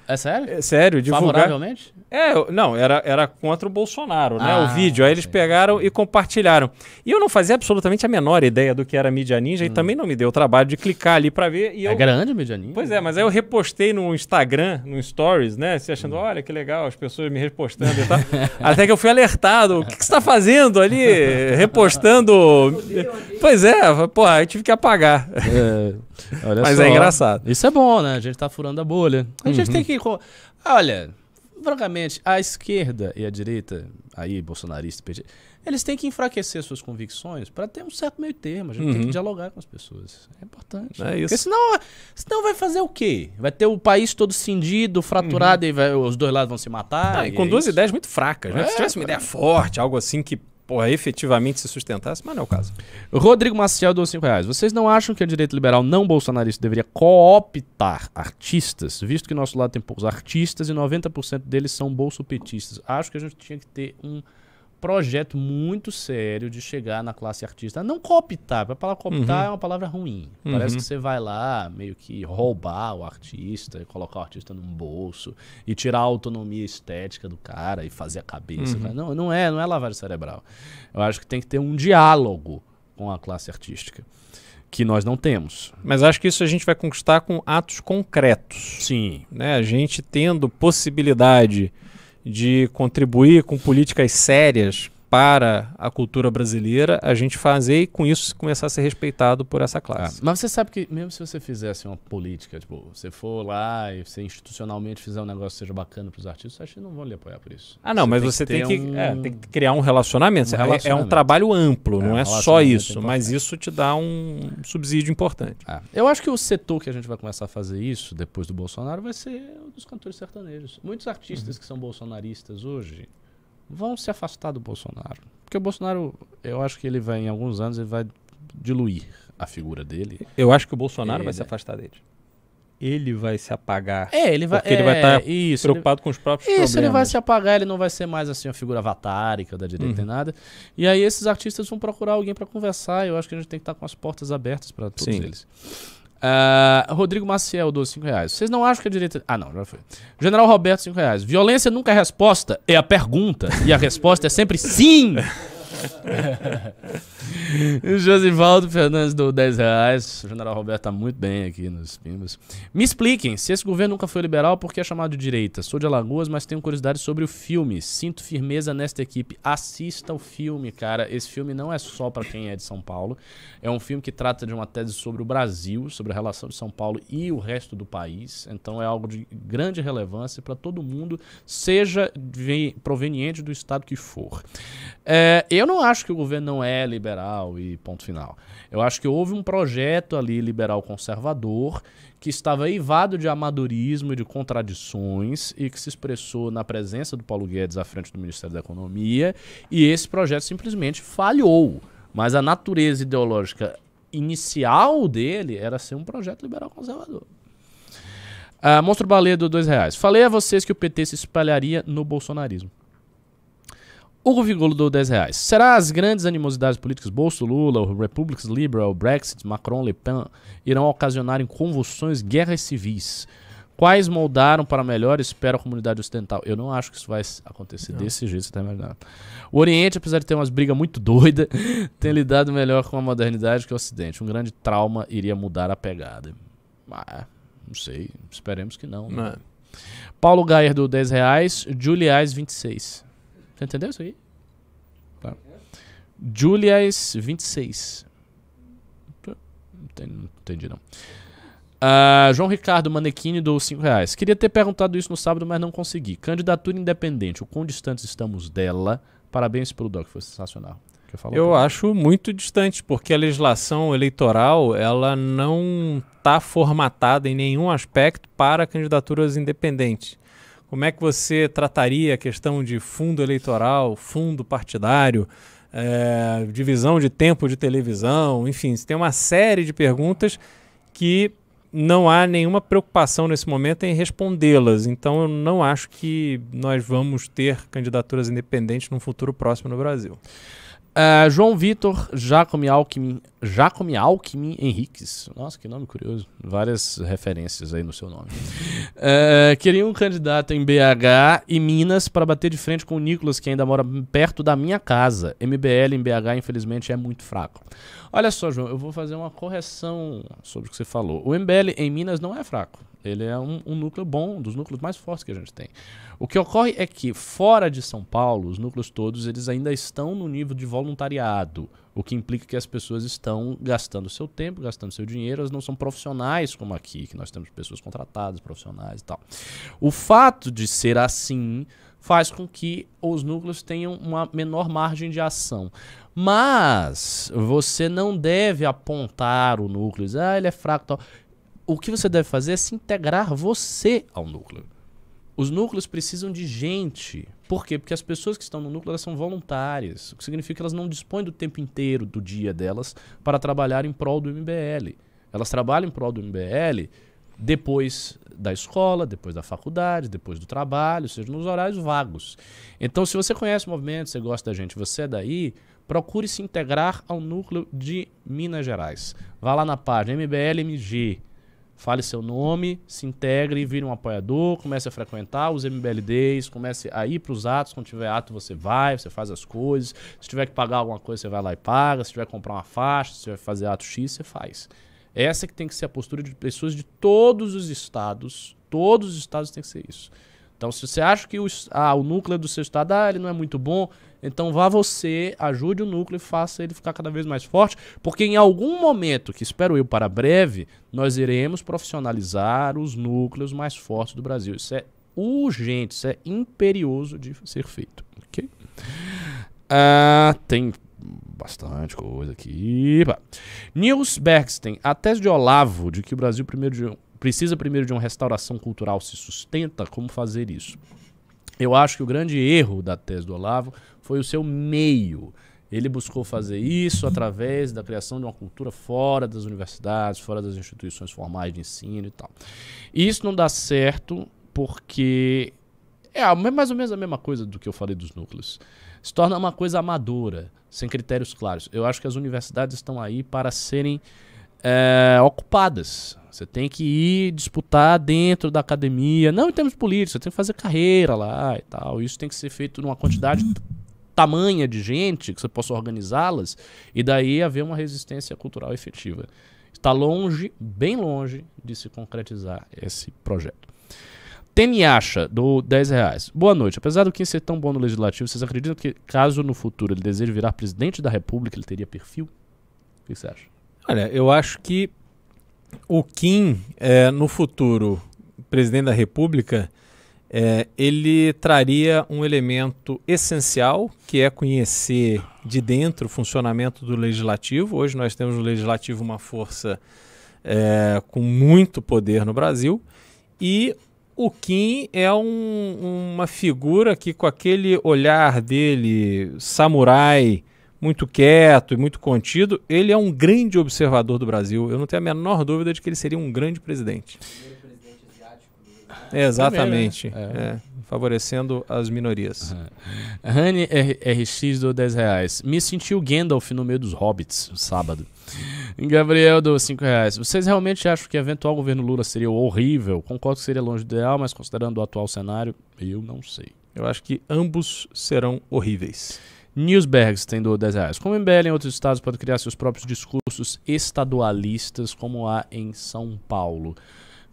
É sério? É, sério, divulgaram. Favoravelmente? É, não, era, era contra o Bolsonaro, né? Ah, o vídeo. Aí eles sim. pegaram e compartilharam. E eu não fazia absolutamente a menor ideia do que era mídia ninja e também não me deu o trabalho de clicar ali pra ver. É eu... grande, Medianinho? Pois é, mas aí eu repostei no Instagram, no Stories, né? Se achando, olha que legal, as pessoas me repostando e tal. Até que eu fui alertado. O que, que você tá fazendo ali? Repostando. Pois é, pô, aí tive que apagar. É, Mas só. é engraçado. Isso é bom, né? A gente tá furando a bolha. A gente tem que. Co- Olha, francamente, a esquerda e a direita, aí, bolsonarista, PT, eles têm que enfraquecer suas convicções para ter um certo meio termo. A gente tem Uhum. que dialogar com as pessoas. É importante. É isso. Porque senão, senão vai fazer o quê? Vai ter o país todo cindido, fraturado e vai- os dois lados vão se matar. E e com é duas isso. ideias muito fracas, né? É, Se tivesse uma ideia forte, algo assim que, porra, efetivamente se sustentasse, mas não é o caso. Rodrigo Maciel deu 5 reais. Vocês não acham que a direita liberal não bolsonarista deveria cooptar artistas, visto que nosso lado tem poucos artistas e 90% deles são bolsopetistas? Acho que a gente tinha que ter um projeto muito sério de chegar na classe artista. Não cooptar, a palavra cooptar Uhum. é uma palavra ruim. Uhum. Parece que você vai lá meio que roubar o artista, e colocar o artista num bolso e tirar a autonomia estética do cara e fazer a cabeça. Uhum. Não, não é, não é lavagem cerebral. Eu acho que tem que ter um diálogo com a classe artística, que nós não temos. Mas acho que isso a gente vai conquistar com atos concretos. Sim. Né? A gente tendo possibilidade de contribuir com políticas sérias para a cultura brasileira, a gente fazer e com isso começar a ser respeitado por essa classe. Mas você sabe que mesmo se você fizesse uma política, tipo, você for lá e você institucionalmente fizer um negócio que seja bacana para os artistas, acho que não vão lhe apoiar por isso. Ah, não, mas tem você que tem que, um- é, tem que criar um relacionamento. Um É- É, um relacionamento. trabalho amplo, É, não é só relacionamento isso, mas isso te dá um subsídio importante. Ah, eu acho que o setor que a gente vai começar a fazer isso depois do Bolsonaro vai ser o dos cantores sertanejos. Muitos artistas que são bolsonaristas hoje vão se afastar do Bolsonaro. Porque o Bolsonaro, eu acho que ele vai, em alguns anos, ele vai diluir a figura dele. Eu acho que o Bolsonaro É, vai se afastar dele. Ele vai se apagar. É, ele vai. Porque ele vai é, tá isso, ele- preocupado com os próprios Isso, problemas. ele vai se apagar, ele não vai ser mais assim uma figura avatárica da direita Uhum. nem nada. E aí esses artistas vão procurar alguém pra conversar. Eu acho que a gente tem que estar com as portas abertas pra todos Sim. eles. Ah, Rodrigo Maciel, do 5 reais. Vocês não acham que a direita. Ah, não, já foi. General Roberto, 5 reais. Violência nunca é resposta, é a pergunta. E a resposta é sempre sim! Josivaldo Fernandes do 10 reais. O general Roberto tá muito bem aqui nos Pimbas. Me expliquem, se esse governo nunca foi liberal, por que é chamado de direita? Sou de Alagoas, mas tenho curiosidade sobre o filme. Sinto firmeza nesta equipe. Assista o filme, cara. Esse filme não é só para quem é de São Paulo. É um filme que trata de uma tese sobre o Brasil, sobre a relação de São Paulo e o resto do país. Então é algo de grande relevância para todo mundo, seja proveniente do estado que for. É, eu não acho que o governo não é liberal e ponto final. Eu acho que houve um projeto ali liberal conservador que estava eivado de amadorismo e de contradições e que se expressou na presença do Paulo Guedes à frente do Ministério da Economia e esse projeto simplesmente falhou. Mas a natureza ideológica inicial dele era ser um projeto liberal conservador. Uh, Monstro Baleia do dois reais. Falei a vocês que o PT se espalharia no bolsonarismo. Hugo Vigolo do 10 reais. Será as grandes animosidades políticas Bolso, Lula, o Republics Liberal, Brexit, Macron, Le Pen irão ocasionar em convulsões guerras civis? Quais moldaram para melhor espera a comunidade ocidental? Eu não acho que isso vai acontecer não. desse jeito, você está imaginando. O Oriente, apesar de ter umas brigas muito doidas, tem lidado melhor com a modernidade que o Ocidente. Um grande trauma iria mudar a pegada. Ah, não sei, esperemos que não. Né? Paulo Gayer do 10 reais, Juliais 26. Entendeu isso aí? Tá. Julias 26. Não entendi, não. Uh, João Ricardo Manequini do 5 reais. Queria ter perguntado isso no sábado, mas não consegui. Candidatura independente, o quão distantes estamos dela? Parabéns pelo doc, foi sensacional. Eu acho muito distante, porque a legislação eleitoral ela não está formatada em nenhum aspecto para candidaturas independentes. Como é que você trataria a questão de fundo eleitoral, fundo partidário, é, divisão de tempo de televisão, enfim, tem uma série de perguntas que não há nenhuma preocupação nesse momento em respondê-las. Então, eu não acho que nós vamos ter candidaturas independentes no futuro próximo no Brasil. Uh, João Vitor Jacome Alckmin, Jacome Alckmin Henriques. Nossa, que nome curioso. Várias referências aí no seu nome. Uh, queria um candidato em BH e Minas para bater de frente com o Nicolas, que ainda mora perto da minha casa. MBL em BH, infelizmente, é muito fraco. Olha só, João, eu vou fazer uma correção sobre o que você falou. O MBL em Minas não é fraco. Ele é um, um, núcleo bom, um dos núcleos mais fortes que a gente tem. O que ocorre é que fora de São Paulo, os núcleos todos eles ainda estão no nível de voluntariado, o que implica que as pessoas estão gastando seu tempo, gastando seu dinheiro, elas não são profissionais como aqui, que nós temos pessoas contratadas, profissionais e tal. O fato de ser assim faz com que os núcleos tenham uma menor margem de ação. Mas você não deve apontar o núcleo, dizer, ah, ele é fraco tal o que você deve fazer é se integrar você ao núcleo. Os núcleos precisam de gente. Por quê? Porque as pessoas que estão no núcleo são voluntárias, o que significa que elas não dispõem do tempo inteiro do dia delas para trabalhar em prol do MBL. Elas trabalham em prol do MBL depois da escola, depois da faculdade, depois do trabalho, ou seja, nos horários vagos. Então, se você conhece o movimento, você gosta da gente, você é daí, procure se integrar ao núcleo de Minas Gerais. Vá lá na página MBLMG Fale seu nome, se integre vire um apoiador, comece a frequentar os MBLDs, comece a ir para os atos. Quando tiver ato, você vai, você faz as coisas. Se tiver que pagar alguma coisa, você vai lá e paga. Se tiver que comprar uma faixa, se tiver que fazer ato X, você faz. Essa que tem que ser a postura de pessoas de todos os estados. Todos os estados tem que ser isso. Então, se você acha que o, ah, o núcleo do seu estado ah, ele não é muito bom, então vá você, ajude o núcleo e faça ele ficar cada vez mais forte, porque em algum momento, que espero eu para breve, nós iremos profissionalizar os núcleos mais fortes do Brasil. Isso é urgente, isso é imperioso de ser feito. Ok? Ah, tem bastante coisa aqui. Nils Bergsten, a tese de Olavo de que o Brasil primeiro de precisa primeiro de uma restauração cultural se sustenta, como fazer isso? Eu acho que o grande erro da tese do Olavo foi o seu meio. Ele buscou fazer isso através da criação de uma cultura fora das universidades, fora das instituições formais de ensino e tal. E isso não dá certo porque é mais ou menos a mesma coisa do que eu falei dos núcleos. Se torna uma coisa amadora, sem critérios claros. Eu acho que as universidades estão aí para serem é, ocupadas. Você tem que ir disputar dentro da academia, não em termos políticos, você tem que fazer carreira lá e tal. Isso tem que ser feito numa quantidade tamanha de gente que você possa organizá-las e daí haver uma resistência cultural efetiva. Está longe, bem longe de se concretizar esse projeto. Teniacha, do 10 reais. Boa noite. Apesar do Kim ser tão bom no legislativo, vocês acreditam que, caso no futuro ele deseje virar presidente da república, ele teria perfil? O que você acha? Olha, eu acho que o Kim, é, no futuro, presidente da República, é, ele traria um elemento essencial, que é conhecer de dentro o funcionamento do legislativo. Hoje nós temos no legislativo uma força é, com muito poder no Brasil. E o Kim é um, uma figura que, com aquele olhar dele, samurai, muito quieto e muito contido, ele é um grande observador do Brasil. Eu não tenho a menor dúvida de que ele seria um grande presidente. Primeiro presidente asiático do Brasil. É, exatamente. Primeiro, né? É, favorecendo as minorias. Rani R- RX do 10 reais. Me senti o Gandalf no meio dos hobbits, sábado. Gabriel do 5 reais. Vocês realmente acham que eventual governo Lula seria horrível? Concordo que seria longe do ideal, mas considerando o atual cenário, eu não sei. Eu acho que ambos serão horríveis. Newsbergs tem do 10 reais. Como MBL em outros estados pode criar seus próprios discursos estadualistas, como há em São Paulo?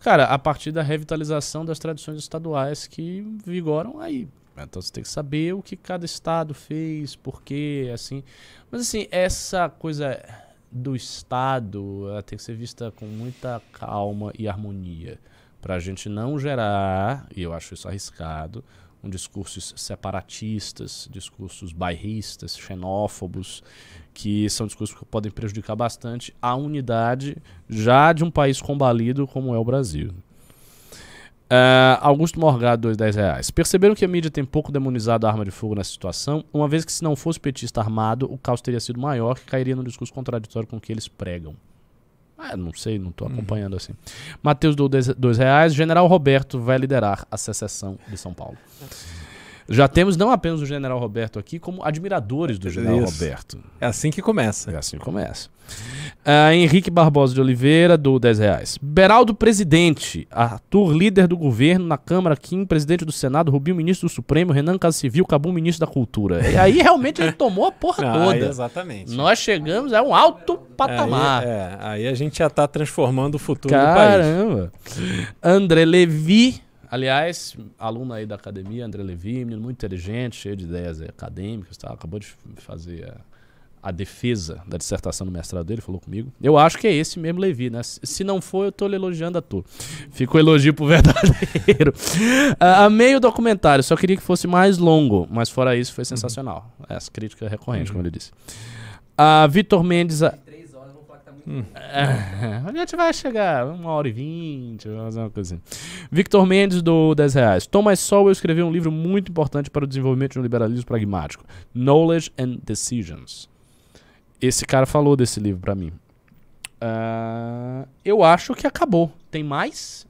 Cara, a partir da revitalização das tradições estaduais que vigoram aí. Então você tem que saber o que cada estado fez, por quê, assim. Mas assim, essa coisa do estado ela tem que ser vista com muita calma e harmonia. Pra gente não gerar, e eu acho isso arriscado, um discursos separatistas, discursos bairristas, xenófobos, que são discursos que podem prejudicar bastante a unidade já de um país combalido como é o Brasil. Ah, Augusto Morgado, 210 reais. Perceberam que a mídia tem pouco demonizado a arma de fogo nessa situação, uma vez que se não fosse petista armado, o caos teria sido maior, que cairia no discurso contraditório com o que eles pregam. Ah, não sei, não estou acompanhando assim. Matheus do 2 reais. General Roberto vai liderar a secessão de São Paulo. Já temos não apenas o General Roberto aqui, como admiradores do General Isso. Roberto. É assim que começa. É assim que começa. Ah, Henrique Barbosa de Oliveira, do 10 reais. Beraldo Presidente, Arthur, líder do governo na Câmara, Kim, presidente do Senado, Rubinho, ministro do Supremo, Renan Casa Civil, Cabum, ministro da Cultura. E aí realmente ele tomou a porra Ah, toda. exatamente. Nós chegamos a um alto patamar. Aí, é, aí a gente já está transformando o futuro do país. Caramba! André Levi, aliás, aluno aí da academia, André Levi, menino muito inteligente, cheio de ideias aí acadêmicas, tá? acabou de fazer a, a defesa da dissertação do mestrado dele, falou comigo. Eu acho que é esse mesmo Levi, né? Se não for, eu tô lhe elogiando à toa. Fica o elogio pro verdadeiro. Ah, amei o documentário, só queria que fosse mais longo, mas fora isso foi sensacional. Essa crítica é recorrente, como ele disse. Ah, Vitor Mendes, É, a gente vai chegar, uma hora e vinte, uma coisa assim. Victor Mendes, do 10 reais. Thomas Sowell escreveu um livro muito importante para o desenvolvimento de um liberalismo pragmático. Knowledge and Decisions. Esse cara falou desse livro para mim. Ah, eu acho que acabou. Tem mais?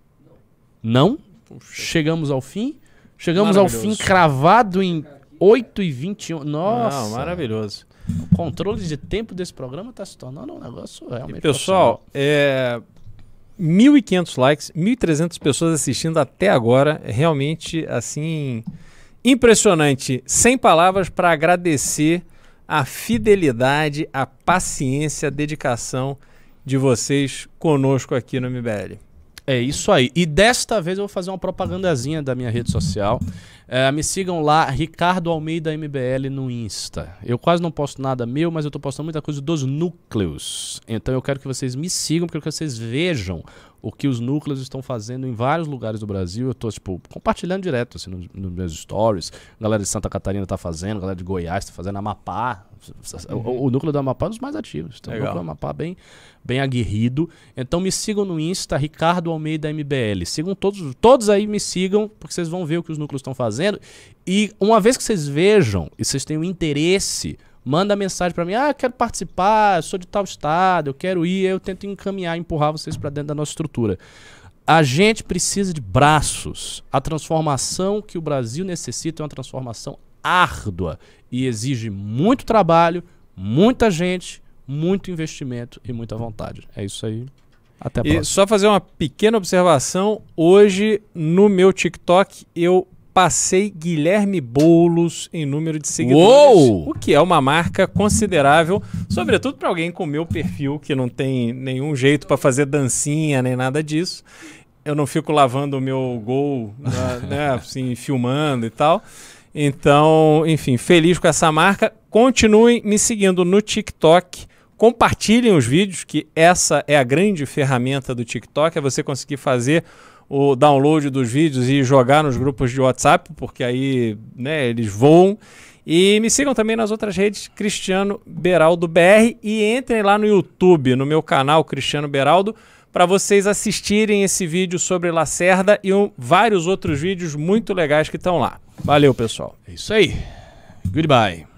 Não? Chegamos ao fim? Chegamos ao fim cravado em 8 e 21. Nossa! Não, maravilhoso. O controle de tempo desse programa tá se tornando um negócio realmente. E, pessoal, é, 1.500 likes, 1.300 pessoas assistindo até agora. É realmente, assim, impressionante. Sem palavras para agradecer a fidelidade, a paciência, a dedicação de vocês conosco aqui no MBL. É isso aí. E desta vez eu vou fazer uma propagandazinha da minha rede social. É, me sigam lá, Ricardo Almeida MBL no Insta. Eu quase não posto nada meu, mas eu tô postando muita coisa dos núcleos. Então eu quero que vocês me sigam, porque eu quero que vocês vejam o que os núcleos estão fazendo em vários lugares do Brasil. Eu tô, tipo, compartilhando direto, assim, nos, nos meus stories. A galera de Santa Catarina tá fazendo, a galera de Goiás tá fazendo, Amapá. O, o núcleo do Amapá é um dos mais ativos. Então, o Legal. núcleo do Amapá bem, bem aguerrido. Então me sigam no Insta, Ricardo Almeida MBL. Sigam todos, todos aí me sigam, porque vocês vão ver o que os núcleos estão fazendo. E uma vez que vocês vejam e vocês tenham interesse, manda mensagem pra mim: "Ah, eu quero participar, eu sou de tal estado, eu quero ir". Eu tento encaminhar, empurrar vocês pra dentro da nossa estrutura. A gente precisa de braços. A transformação que o Brasil necessita é uma transformação árdua e exige muito trabalho, muita gente, muito investimento e muita vontade. É isso aí. Até a E próxima. só fazer uma pequena observação. Hoje, no meu TikTok, eu passei Guilherme Boulos em número de seguidores, Uou! o que é uma marca considerável, sobretudo para alguém com meu perfil que não tem nenhum jeito para fazer dancinha nem nada disso. Eu não fico lavando o meu gol, na- né, assim, filmando e tal. Então, enfim, feliz com essa marca. Continuem me seguindo no TikTok. Compartilhem os vídeos, que essa é a grande ferramenta do TikTok, é você conseguir fazer o download dos vídeos e jogar nos grupos de WhatsApp, porque aí né, eles voam. E me sigam também nas outras redes, Cristiano Beraldo BR, e entrem lá no YouTube, no meu canal Cristiano Beraldo, para vocês assistirem esse vídeo sobre Lacerda e um- vários outros vídeos muito legais que estão lá. Valeu, pessoal. É isso aí. Goodbye.